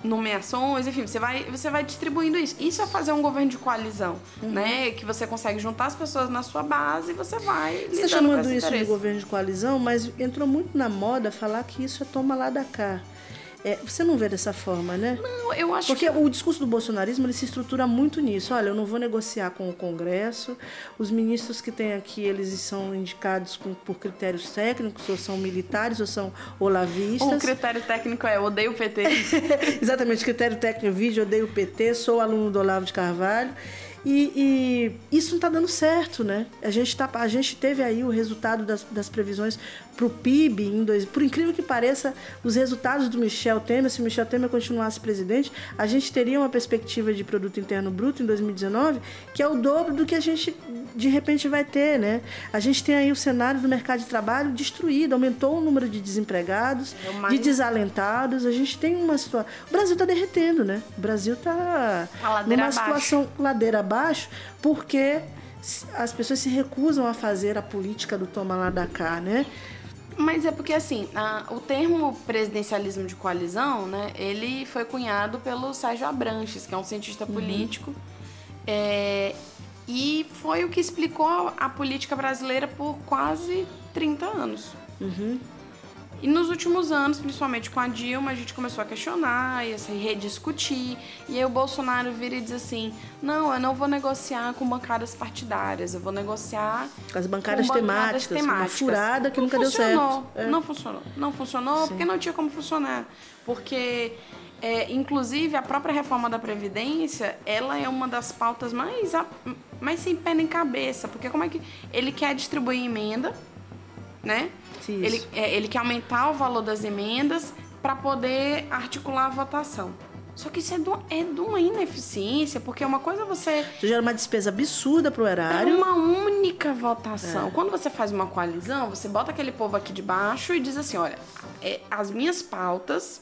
nomeações, enfim, você vai você vai distribuindo isso. Isso é fazer um governo de coalizão, uhum. né? Que você consegue juntar as pessoas na sua base e você vai. Você está chamando isso de governo de coalizão, mas entrou muito na moda falar que isso é toma lá da cá. É, você não vê dessa forma, né? Não, eu acho Porque que... o discurso do bolsonarismo ele se estrutura muito nisso. Olha, eu não vou negociar com o Congresso. Os ministros que tem aqui, eles são indicados com, por critérios técnicos, ou são militares, ou são olavistas. O critério técnico é odeio o PT. Exatamente, critério técnico vídeo, odeio o PT, sou aluno do Olavo de Carvalho. E, e isso não está dando certo, né? A gente, tá, a gente teve aí o resultado das, das previsões para o PIB, em dois, por incrível que pareça, os resultados do Michel Temer, se Michel Temer continuasse presidente, a gente teria uma perspectiva de produto interno bruto em 2019 que é o dobro do que a gente de repente vai ter, né? A gente tem aí o cenário do mercado de trabalho destruído, aumentou o número de desempregados, de desalentados. A gente tem uma situação. O Brasil está derretendo, né? O Brasil está numa abaixo. situação ladeira abaixo, porque as pessoas se recusam a fazer a política do toma lá da cá, né? Mas é porque, assim, a, o termo presidencialismo de coalizão, né, ele foi cunhado pelo Sérgio Abranches, que é um cientista uhum. político, é, e foi o que explicou a política brasileira por quase 30 anos. Uhum. E nos últimos anos, principalmente com a Dilma, a gente começou a questionar e a se rediscutir. E aí o Bolsonaro vira e diz assim: não, eu não vou negociar com bancadas partidárias, eu vou negociar com as bancadas, com temáticas, temáticas. Uma furada que não nunca funcionou, deu certo. É. Não funcionou. Não funcionou Sim. porque não tinha como funcionar. Porque é, inclusive, a própria reforma da Previdência, ela é uma das pautas mais, mais sem pé nem cabeça. Porque como é que ele quer distribuir emenda, né? Ele, é, ele quer aumentar o valor das emendas para poder articular a votação. Só que isso é, do, é de uma ineficiência, porque uma coisa é você. Isso gera uma despesa absurda pro erário. É uma única votação. É. Quando você faz uma coalizão, você bota aquele povo aqui de baixo e diz assim: olha, é, as minhas pautas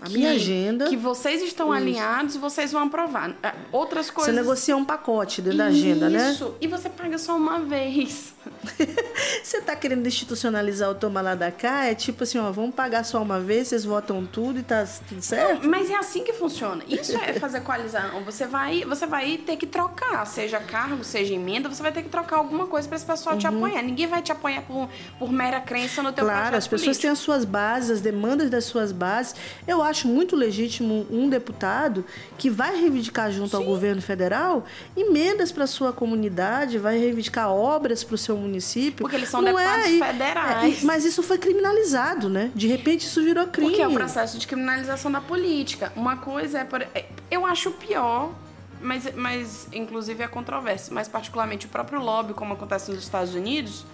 a que, minha agenda. Que vocês estão isso. alinhados, vocês vão aprovar. É, outras coisas. Você negocia um pacote dentro da agenda, né? Isso. E você paga só uma vez. você está querendo institucionalizar o toma lá da cá? É tipo assim, ó, vamos pagar só uma vez, vocês votam tudo e tá tudo certo? Não, mas é assim que funciona. Isso é fazer coalizão. Você vai, você vai ter que trocar, seja cargo, seja emenda, você vai ter que trocar alguma coisa para esse pessoal uhum. te apoiar. Ninguém vai te apoiar por, por mera crença no teu Claro, as pessoas político. têm as suas bases, as demandas das suas bases. Eu acho muito legítimo um deputado que vai reivindicar junto Sim. ao governo federal emendas para sua comunidade, vai reivindicar obras para o seu município. Porque eles são não deputados é, federais. É, mas isso foi criminalizado, né? De repente isso virou crime. Porque é o processo de criminalização da política. Uma coisa é. Por, é, eu acho pior mas, mas inclusive é controverso, mas particularmente o próprio lobby, como acontece nos Estados Unidos,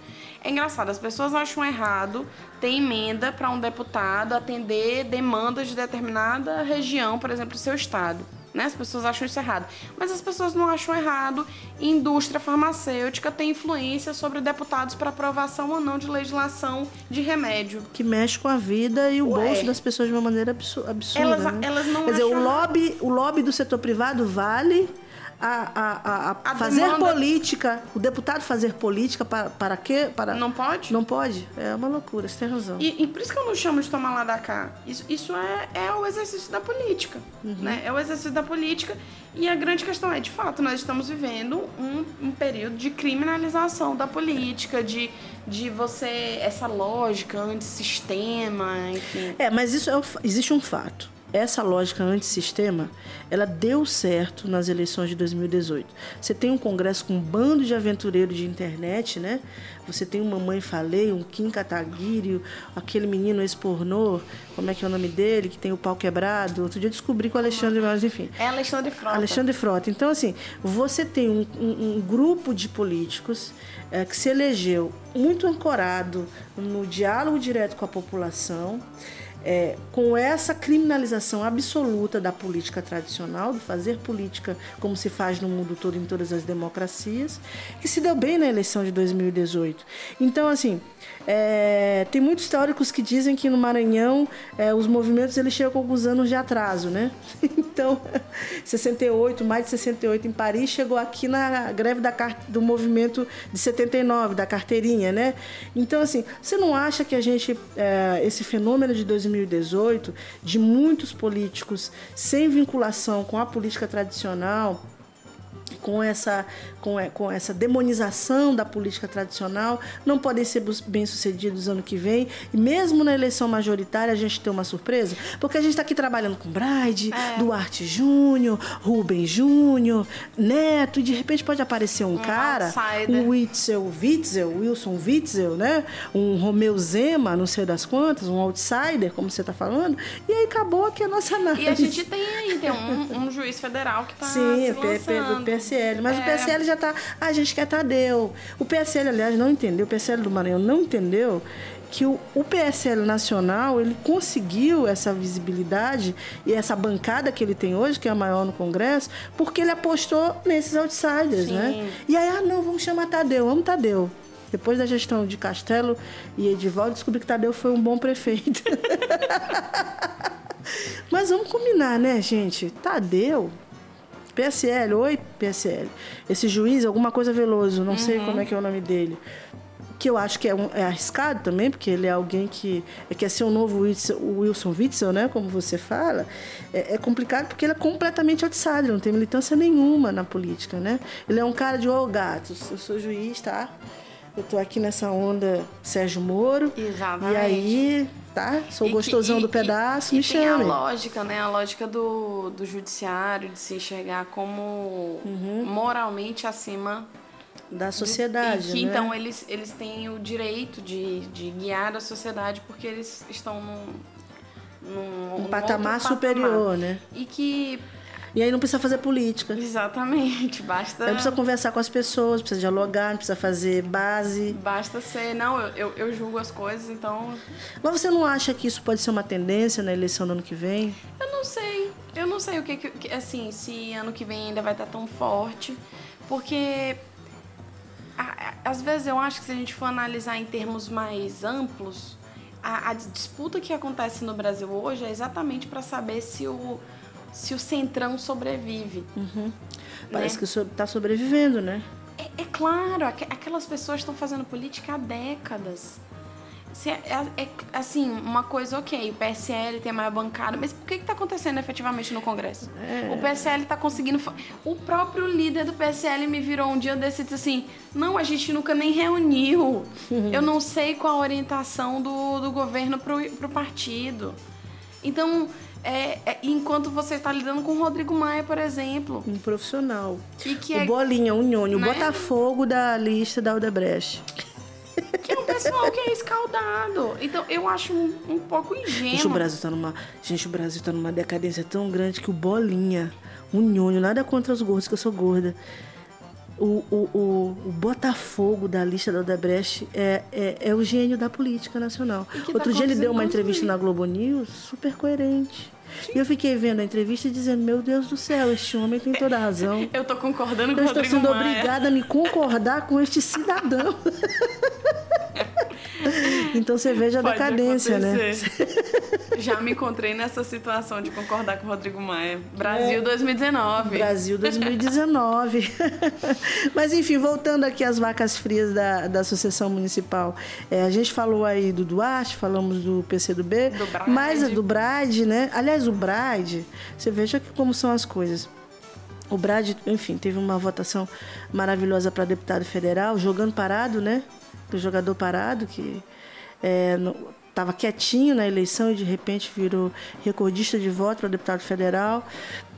é engraçado, as pessoas acham errado ter emenda para um deputado atender demandas de determinada região, por exemplo, seu estado. Né? As pessoas acham isso errado. Mas as pessoas não acham errado indústria farmacêutica ter influência sobre deputados para aprovação ou não de legislação de remédio. Que mexe com a vida e o Ué. bolso das pessoas de uma maneira absurda. Elas, né? elas não Quer dizer, o lobby, o lobby do setor privado vale a, a, a, a fazer demanda... política, o deputado fazer política para, para quê? Para... Não pode? Não pode? É uma loucura, você tem razão. E, e por isso que eu não chamo de tomar lá da cá. Isso, isso é, é o exercício da política. Uhum. Né? É o exercício da política. E a grande questão é, de fato, nós estamos vivendo um, um período de criminalização da política, de, de você. essa lógica antissistema, enfim. É, mas isso é, existe um fato essa lógica antissistema, ela deu certo nas eleições de 2018. Você tem um congresso com um bando de aventureiros de internet, né? Você tem uma mãe falei, um Kim Kataguiri, aquele menino ex-pornô, como é que é o nome dele, que tem o pau quebrado. Outro dia eu descobri com o Alexandre, mas enfim. É Alexandre Frota. Alexandre Frota. Então, assim, você tem um, um, um grupo de políticos é, que se elegeu muito ancorado no diálogo direto com a população, é, com essa criminalização absoluta da política tradicional, de fazer política como se faz no mundo todo, em todas as democracias, que se deu bem na eleição de 2018. Então, assim, é, tem muitos teóricos que dizem que no Maranhão é, os movimentos eles chegam com alguns anos de atraso, né? Então, 68, mais de 68 em Paris, chegou aqui na greve da, do movimento de 79, da carteirinha, né? Então, assim, você não acha que a gente, é, esse fenômeno de 2018, de muitos políticos sem vinculação com a política tradicional, com essa, com, com essa demonização da política tradicional, não podem ser bem-sucedidos ano que vem. E mesmo na eleição majoritária, a gente tem uma surpresa, porque a gente está aqui trabalhando com Braide, é. Duarte Júnior, Rubem Júnior, Neto, e de repente pode aparecer um, um cara, outsider. um Witzel, Witzel, Wilson Witzel, né? um Romeu Zema, não sei das quantas, um outsider, como você está falando, e aí acabou aqui a nossa análise. E a gente tem aí, tem um, um juiz federal que está se lançando. P, PSL. Mas é. o PSL já está. A gente quer Tadeu. O PSL, aliás, não entendeu, o PSL do Maranhão não entendeu que o, o, PSL nacional ele conseguiu essa visibilidade e essa bancada que ele tem hoje, que é a maior no Congresso, porque ele apostou nesses outsiders, né? Sim. né? E aí, ah, não, vamos chamar Tadeu, vamos Tadeu. Depois da gestão de Castelo e Edivaldo, descobri que Tadeu foi um bom prefeito. Mas vamos combinar, né, gente? Tadeu PSL, oi PSL. Esse juiz, alguma coisa Veloso, não uhum. sei como é que é o nome dele. Que eu acho que é, um, é arriscado também, porque ele é alguém que é, quer ser o novo Wilson, Wilson Witzel, né? Como você fala. É, é, complicado porque ele é completamente outsider, não tem militância nenhuma na política, né? Ele é um cara de, ô oh, gatos, eu sou juiz, tá? Eu tô aqui nessa onda Sérgio Moro. Exatamente. E aí tá? Sou gostosão que, do pedaço, e, me e chame. Tem a lógica, né? A lógica do, do judiciário de se enxergar como uhum. moralmente acima da sociedade. E que, né? então eles, eles têm o direito de, de guiar a sociedade porque eles estão num, num um patamar superior, patamar. né? E que e aí não precisa fazer política. Exatamente, basta. Não precisa conversar com as pessoas, precisa dialogar, não precisa fazer base. Basta ser. Não, eu, eu, julgo as coisas, então. Mas você não acha que isso pode ser uma tendência na eleição do ano que vem? Eu não sei. Eu não sei o que, que assim, se ano que vem ainda vai estar tão forte. Porque às vezes eu acho que se a gente for analisar em termos mais amplos, a, a disputa que acontece no Brasil hoje é exatamente para saber se o se o centrão sobrevive. Uhum. Parece né? que está sobrevivendo, né? É, é claro, aqu aquelas pessoas estão fazendo política há décadas. Se é, é, é, assim, uma coisa, ok, o PSL tem mais bancada, mas por que está acontecendo efetivamente no Congresso? É. O PSL está conseguindo. O próprio líder do PSL me virou um dia desse e disse assim: não, a gente nunca nem reuniu. Uhum. Eu não sei qual a orientação do, do governo para o partido. Então, é, é, enquanto você está lidando com o Rodrigo Maia, por exemplo. Um profissional. E que o é, Bolinha, o Nhônio, né? o Botafogo da lista da Odebrecht. Que é um pessoal que é escaldado. Então, eu acho um, um pouco ingênuo. Gente, o Brasil tá numa, gente, o Brasil tá numa decadência tão grande que o Bolinha, o Nhônio, nada contra os gordos, que eu sou gorda o, o, o, o, Botafogo da lista da Odebrecht é, é, é o gênio da política nacional. Outro tá dia ele deu uma entrevista na Globo News super coerente. E eu fiquei vendo a entrevista e dizendo, meu Deus do céu, este homem tem toda a razão. Eu tô concordando com eu o Rodrigo Eu estou sendo Maia. obrigada a me concordar com este cidadão. então você veja a Pode decadência, né? acontecer. né? Já me encontrei nessa situação de concordar com o Rodrigo Maia. Brasil é. 2019. Brasil 2019. Mas enfim, voltando aqui às vacas frias da, da Associação Municipal. É, a gente falou aí do Duarte, falamos do PCdoB, do Brad. mas do Brad, né? Aliás, o Brad, você veja como são as coisas. O Brad, enfim, teve uma votação maravilhosa para deputado federal, jogando parado, né? Do jogador parado, que estava é, quietinho na eleição e de repente virou recordista de voto para deputado federal.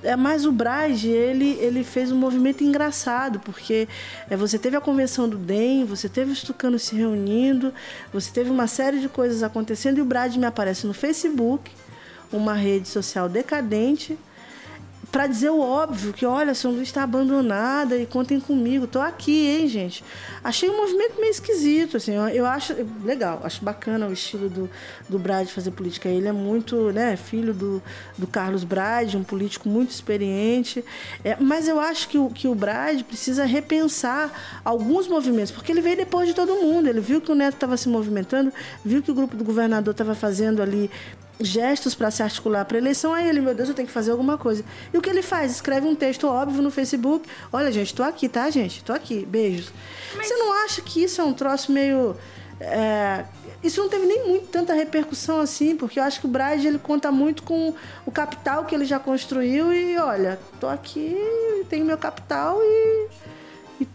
É, mas o Brad, ele, ele fez um movimento engraçado, porque é, você teve a convenção do DEM, você teve os tucanos se reunindo, você teve uma série de coisas acontecendo e o Brad me aparece no Facebook, uma rede social decadente, para dizer o óbvio, que olha, São Luís está abandonada e contem comigo, tô aqui, hein, gente. Achei um movimento meio esquisito, assim, eu, acho legal, acho bacana o estilo do, do Brad fazer política. Ele é muito, né, filho do, do Carlos Brad, um político muito experiente, é, mas eu acho que o, que o Brad precisa repensar alguns movimentos, porque ele veio depois de todo mundo, ele viu que o Neto estava se movimentando, viu que o grupo do governador estava fazendo ali gestos para se articular para a eleição. Aí ele, meu Deus, eu tenho que fazer alguma coisa. E o que ele faz? Escreve um texto óbvio no Facebook. Olha, gente, tô aqui, tá, gente? Tô aqui. Beijos. Mas... Você não acha que isso é um troço meio. É... Isso não teve nem muito tanta repercussão assim, porque eu acho que o Brad ele conta muito com o capital que ele já construiu e olha, tô aqui, tenho meu capital e,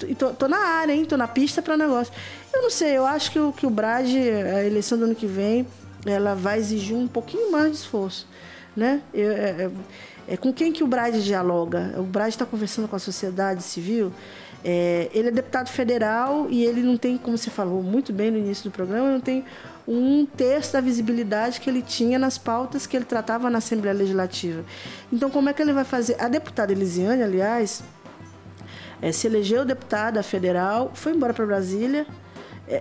e tô, tô, na área, hein? Tô na pista para negócio. Eu não sei, eu acho que o, que o Brad, a eleição do ano que vem, ela vai exigir um pouquinho mais de esforço, né? Eu, é, é, é, com quem que o Brad dialoga? O Brad está conversando com a sociedade civil. É, ele é deputado federal e ele não tem, como você falou muito bem no início do programa, não tem um terço da visibilidade que ele tinha nas pautas que ele tratava na Assembleia Legislativa. Então, como é que ele vai fazer? A deputada Elisiane, aliás, é, se elegeu deputada federal, foi embora para Brasília,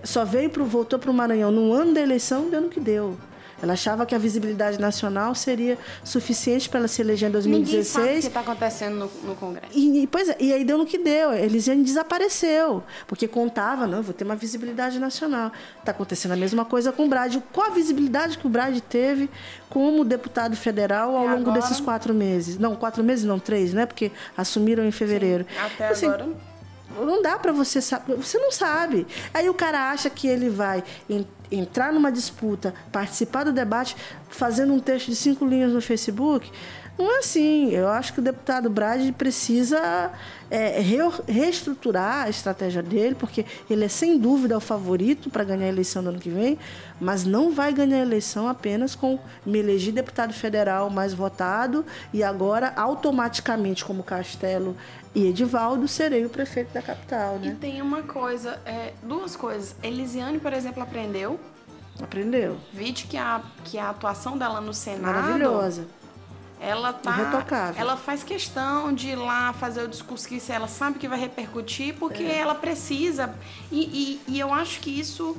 só veio pro, voltou para o Maranhão no ano da eleição, dando que deu. Ela achava que a visibilidade nacional seria suficiente para ela se eleger em 2016. Ninguém sabe o que está acontecendo no, no Congresso. E, pois é, e aí deu no que deu. Elisiane desapareceu, porque contava, não, vou ter uma visibilidade nacional. Está acontecendo a mesma coisa com o Brad. Qual a visibilidade que o Brad teve como deputado federal ao e longo agora? desses quatro meses? Não, quatro meses não, três, né? Porque assumiram em fevereiro. Sim, até assim, agora não dá para você saber, você não sabe. Aí o cara acha que ele vai entrar numa disputa, participar do debate, fazendo um texto de cinco linhas no Facebook. Não é assim. Eu acho que o deputado Brade precisa é, re reestruturar a estratégia dele, porque ele é sem dúvida o favorito para ganhar a eleição do ano que vem, mas não vai ganhar a eleição apenas com me eleger deputado federal mais votado e agora automaticamente, como Castelo e Edivaldo, serei o prefeito da capital. Né? E tem uma coisa, é, duas coisas. Elisiane, por exemplo, aprendeu. Aprendeu. Vide que a, que a atuação dela no Senado. Maravilhosa ela tá Irretocável. ela faz questão de ir lá fazer o discurso que ela sabe que vai repercutir porque é. ela precisa e, e, e, eu acho que isso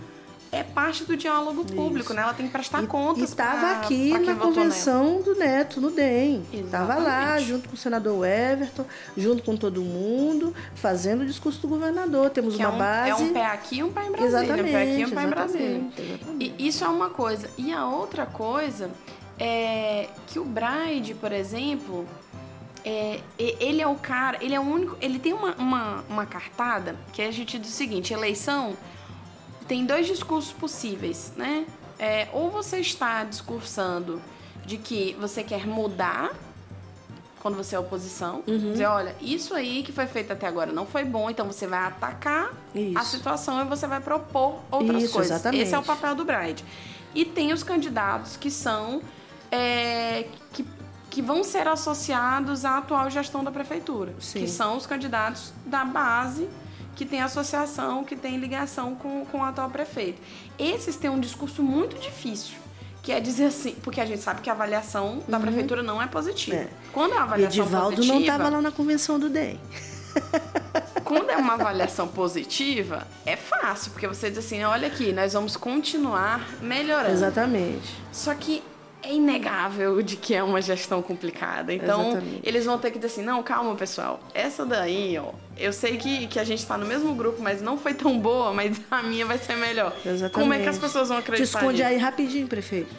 é parte do diálogo público, isso. né? Ela tem que prestar e, contas. estava aqui na convenção do Neto, no DEM. Estava lá, junto com o senador Everton, junto com todo mundo, fazendo o discurso do governador. Temos que uma é um, base. É um pé aqui e um pé em Brasília. Exatamente. Um pé aqui e um pé em Brasília. E isso é uma coisa. E a outra coisa é, que o Bride, por exemplo, é, ele é o cara, ele é o único, ele tem uma, uma, uma cartada que a gente diz o seguinte, eleição tem dois discursos possíveis, né? É, ou você está discursando de que você quer mudar quando você é oposição, uhum. dizer, olha, isso aí que foi feito até agora não foi bom, então você vai atacar isso. a situação e você vai propor outras isso, coisas. Exatamente. Esse é o papel do Bride. E tem os candidatos que são é, que, que vão ser associados à atual gestão da prefeitura, Sim. que são os candidatos da base que tem associação, que tem ligação com, com o atual prefeito. Esses têm um discurso muito difícil, que é dizer assim, porque a gente sabe que a avaliação da uhum. prefeitura não é positiva. É. Quando a avaliação Edivaldo positiva... não estava lá na convenção do DEM. Quando é uma avaliação positiva, é fácil, porque você diz assim, olha aqui, nós vamos continuar melhorando. Exatamente. Só que é inegável de que é uma gestão complicada. Então, Exatamente. eles vão ter que dizer assim, não, calma, pessoal. Essa daí, ó, eu sei que, que a gente está no mesmo grupo, mas não foi tão boa, mas a minha vai ser melhor. Exatamente. Como é que as pessoas vão acreditar Te esconde nisso? aí rapidinho, prefeito.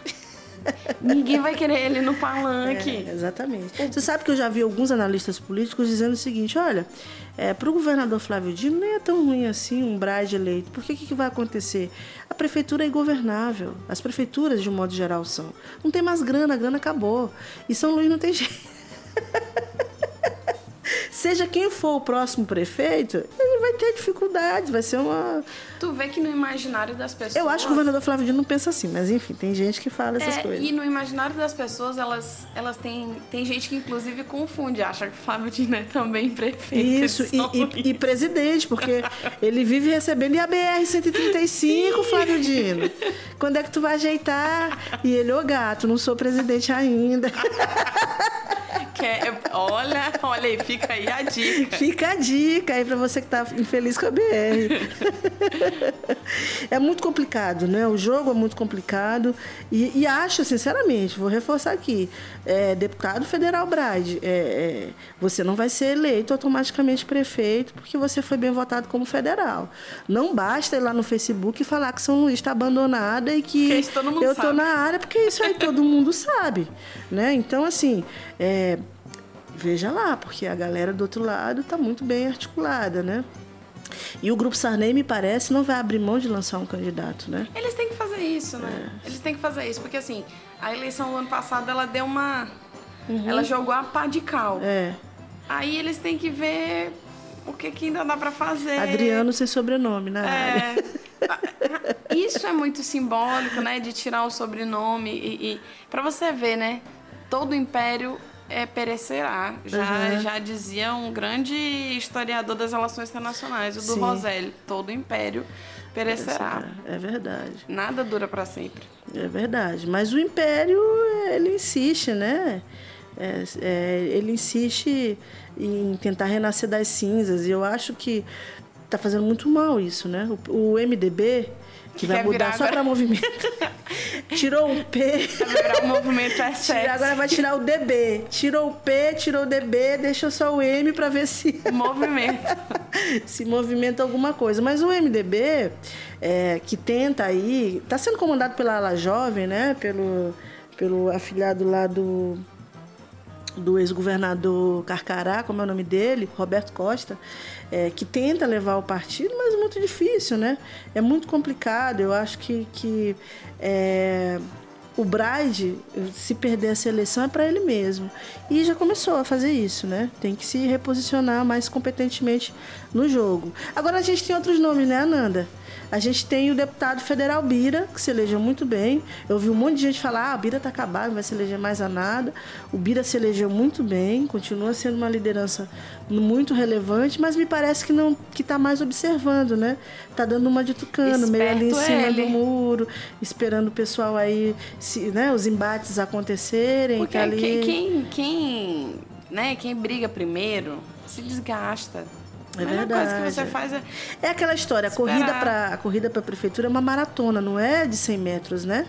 Ninguém vai querer ele no palanque. É, exatamente. Você sabe que eu já vi alguns analistas políticos dizendo o seguinte: olha, é, para o governador Flávio Dino nem é tão ruim assim um Brade eleito. Por que que vai acontecer? A prefeitura é ingovernável. As prefeituras, de um modo geral, são. Não tem mais grana, a grana acabou. E São Luís não tem jeito. seja quem for o próximo prefeito, ele vai ter dificuldades, vai ser uma. Tu vê que no imaginário das pessoas. Eu acho que o governador Flávio Dino não pensa assim, mas enfim, tem gente que fala essas é, coisas. E no imaginário das pessoas, elas, elas têm. Tem gente que inclusive confunde, acha que o Flávio Dino é também prefeito. Isso, e, e, e, presidente, porque ele vive recebendo IABR 135, Flávio Dino. Quando é que tu vai ajeitar? E ele, ô gato, não sou presidente ainda. Quer, olha, olha aí, fica aí a dica. Fica a dica aí para você que tá infeliz com a BR. é muito complicado, né? O jogo é muito complicado. E, e acho, sinceramente, vou reforçar aqui: é, deputado federal Brade, é, é, você não vai ser eleito automaticamente prefeito porque você foi bem votado como federal. Não basta ir lá no Facebook e falar que São Luís está abandonada e que eu estou na área, porque isso aí todo mundo sabe. Né? Então, assim. É, veja lá, porque a galera do outro lado está muito bem articulada, né? E o Grupo Sarney, me parece, não vai abrir mão de lançar um candidato, né? Eles têm que fazer isso, né? É. Eles têm que fazer isso, porque assim, a eleição do ano passado, ela deu uma... Uhum. Ela jogou a pá de cal. É. Aí eles têm que ver o que, que ainda dá para fazer. Adriano sem sobrenome na é. área. Isso é muito simbólico, né? De tirar o sobrenome e, e para você ver, né? Todo império é, perecerá. Já, uhum. já dizia um grande historiador das relações internacionais, o do Sim. Roselli. Todo império perecerá. É verdade. Nada dura para sempre. É verdade. Mas o império, ele insiste, né? É, é, ele insiste em tentar renascer das cinzas. E eu acho que está fazendo muito mal isso, né? O, o MDB que vai mudar só para movimento. tirou o P. Vai virar o movimento S7. Agora vai tirar o DB. Tirou o P, tirou o DB, deixou só o M para ver se. Movimento. se movimenta alguma coisa. Mas o MDB, é, que tenta aí. Está sendo comandado pela ala jovem, né? Pelo, pelo afilhado lá do do ex-governador Carcará, como é o nome dele, Roberto Costa, é, que tenta levar o partido, mas é muito difícil, né? É muito complicado. Eu acho que, que é, o Bride, se perder essa eleição, é para ele mesmo. E já começou a fazer isso, né? Tem que se reposicionar mais competentemente no jogo. Agora a gente tem outros nomes, né, Ananda? A gente tem o deputado federal Bira, que se elegeu muito bem. Eu vi um monte de gente falar: ah, Bira está acabado, não vai se eleger mais a nada. O Bira se elegeu muito bem, continua sendo uma liderança muito relevante, mas me parece que não que está mais observando, né? Está dando uma de tucano, meio ali em cima ele. do muro, esperando o pessoal aí, se, né, os embates acontecerem. Porque tá ali... quem, quem, quem, né, quem briga primeiro se desgasta. É a melhor coisa que verdade. você faz é. É aquela história, a Esperar. corrida para a corrida para a prefeitura é uma maratona, não é de 100 metros, né?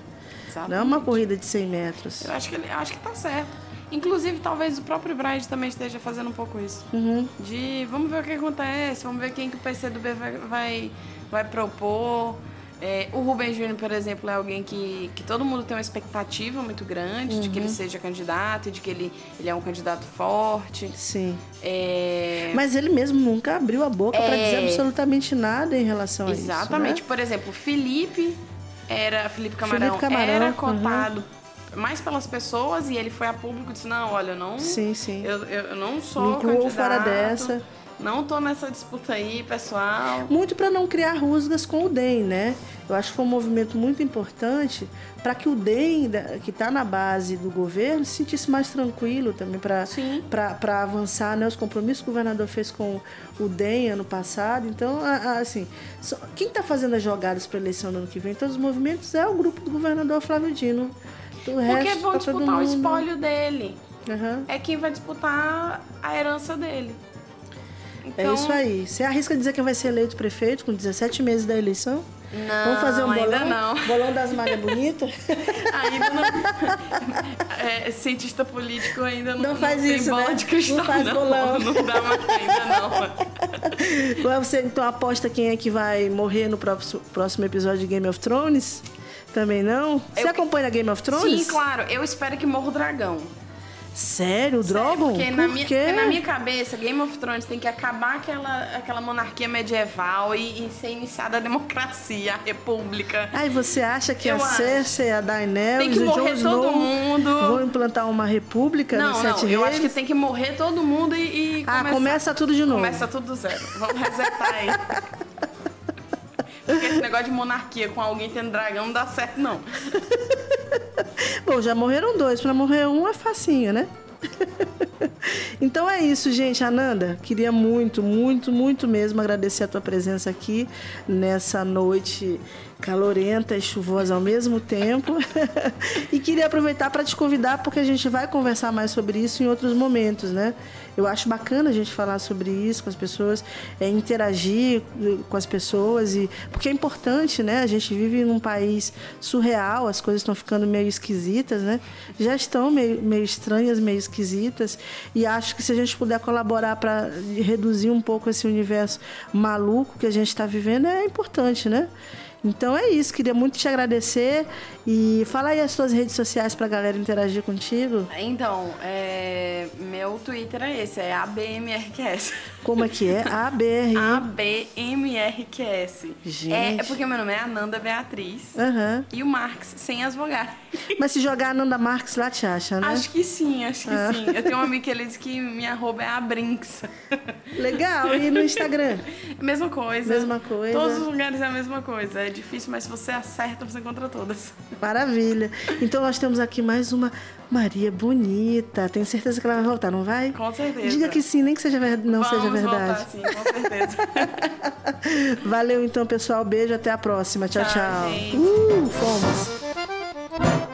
Não é uma Exatamente. corrida de 100 metros. Eu acho que, ele, eu acho que tá certo. Inclusive, talvez o próprio Brian também esteja fazendo um pouco isso. Uhum. De vamos ver o que acontece, vamos ver quem que o PCdoB vai, vai, vai propor. É, o Rubem Júnior, por exemplo, é alguém que, que todo mundo tem uma expectativa muito grande de que Uhum. ele seja candidato, e de que ele, ele é um candidato forte. Sim. É, Mas ele mesmo nunca abriu a boca para É. dizer absolutamente nada em relação Exatamente. a isso. né? Por exemplo, Felipe era Felipe Camarão, Felipe Camarão, era uhum. cotado mais pelas pessoas e ele foi a público e disse não, olha, eu não, Sim, sim. eu, eu não Me sou candidato, fora dessa. Não tô nessa disputa aí, pessoal. Muito para não criar rusgas com o DEM, né? Eu acho que foi um movimento muito importante para que o DEM, que está na base do governo, se sentisse mais tranquilo também para avançar, né? Os compromissos que o governador fez com o DEM ano passado. Então, assim, quem está fazendo as jogadas para a eleição do ano que vem, todos os movimentos, é o grupo do governador Flávio Dino. O Porque resto vão tá disputar o espólio dele. Aham. É quem vai disputar a herança dele. É Então, isso aí. Você arrisca dizer quem vai ser eleito prefeito com 17 meses da eleição? Não, Vamos fazer um ainda bolão? não. Bolão das malhas bonitas? Ainda não. É, cientista político ainda não, Não faz tem isso, bola né? de cristal. Não faz bolão. Não dá mais ainda não. Ou Você então aposta quem é que vai morrer no próximo, próximo episódio de Game of Thrones? Também não? Você Eu- acompanha Game of Thrones? Sim, claro. Eu espero que morra o dragão. Sério, Drogon? Porque Por na, minha, quê? porque na minha cabeça, Game of Thrones tem que acabar aquela, aquela monarquia medieval e, e ser iniciada a democracia, a república. Ai, você acha que Eu a acho. Cersei, a Daenerys Tem que morrer todo Snow mundo. vão implantar uma república Não, nos não, Sete eu Reis? acho que tem que morrer todo mundo e, e Ah, começa tudo de novo. Começa tudo do zero. Vamos resetar aí. Porque esse negócio de monarquia com alguém tendo dragão não dá certo, não. Bom, já morreram dois, pra morrer um é facinho, né? então é isso, gente. Ananda, queria muito, muito, muito mesmo agradecer a tua presença aqui nessa noite calorenta e chuvosa ao mesmo tempo. e queria aproveitar para te convidar porque a gente vai conversar mais sobre isso em outros momentos, né? Eu acho bacana a gente falar sobre isso com as pessoas, é, interagir com as pessoas e porque é importante, né? A gente vive num país surreal, as coisas estão ficando meio esquisitas, né? Já estão meio, meio estranhas, meio esquisitas e acho que se a gente puder colaborar para reduzir um pouco esse universo maluco que a gente está vivendo é importante, né? Então é isso, queria muito te agradecer e fala aí as suas redes sociais para a galera interagir contigo. Então, é, meu Twitter é esse, é ABMRQS. Como é que é? ABR. ABMRQS. Gente. É, é porque meu nome é Ananda Beatriz. Aham. E o Marx, sem as vogais. Mas se jogar Nanda Marques lá, te acha, né? Acho que sim, acho que Ah. sim. Eu tenho um amigo que ele diz que minha arroba é a Brinks. Legal. E no Instagram? Mesma coisa. Mesma coisa. Todos os lugares é a mesma coisa. Difícil, mas se você acerta, você encontra todas. Maravilha. Então nós temos aqui mais uma Maria bonita. Tenho certeza que ela vai voltar, não vai? Com certeza. Diga que sim, nem que seja ver- não Vamos seja verdade. voltar, sim, com certeza. Valeu então, pessoal. Beijo, até a próxima. Tchau, Tchau, tchau. gente. Uh, fomos.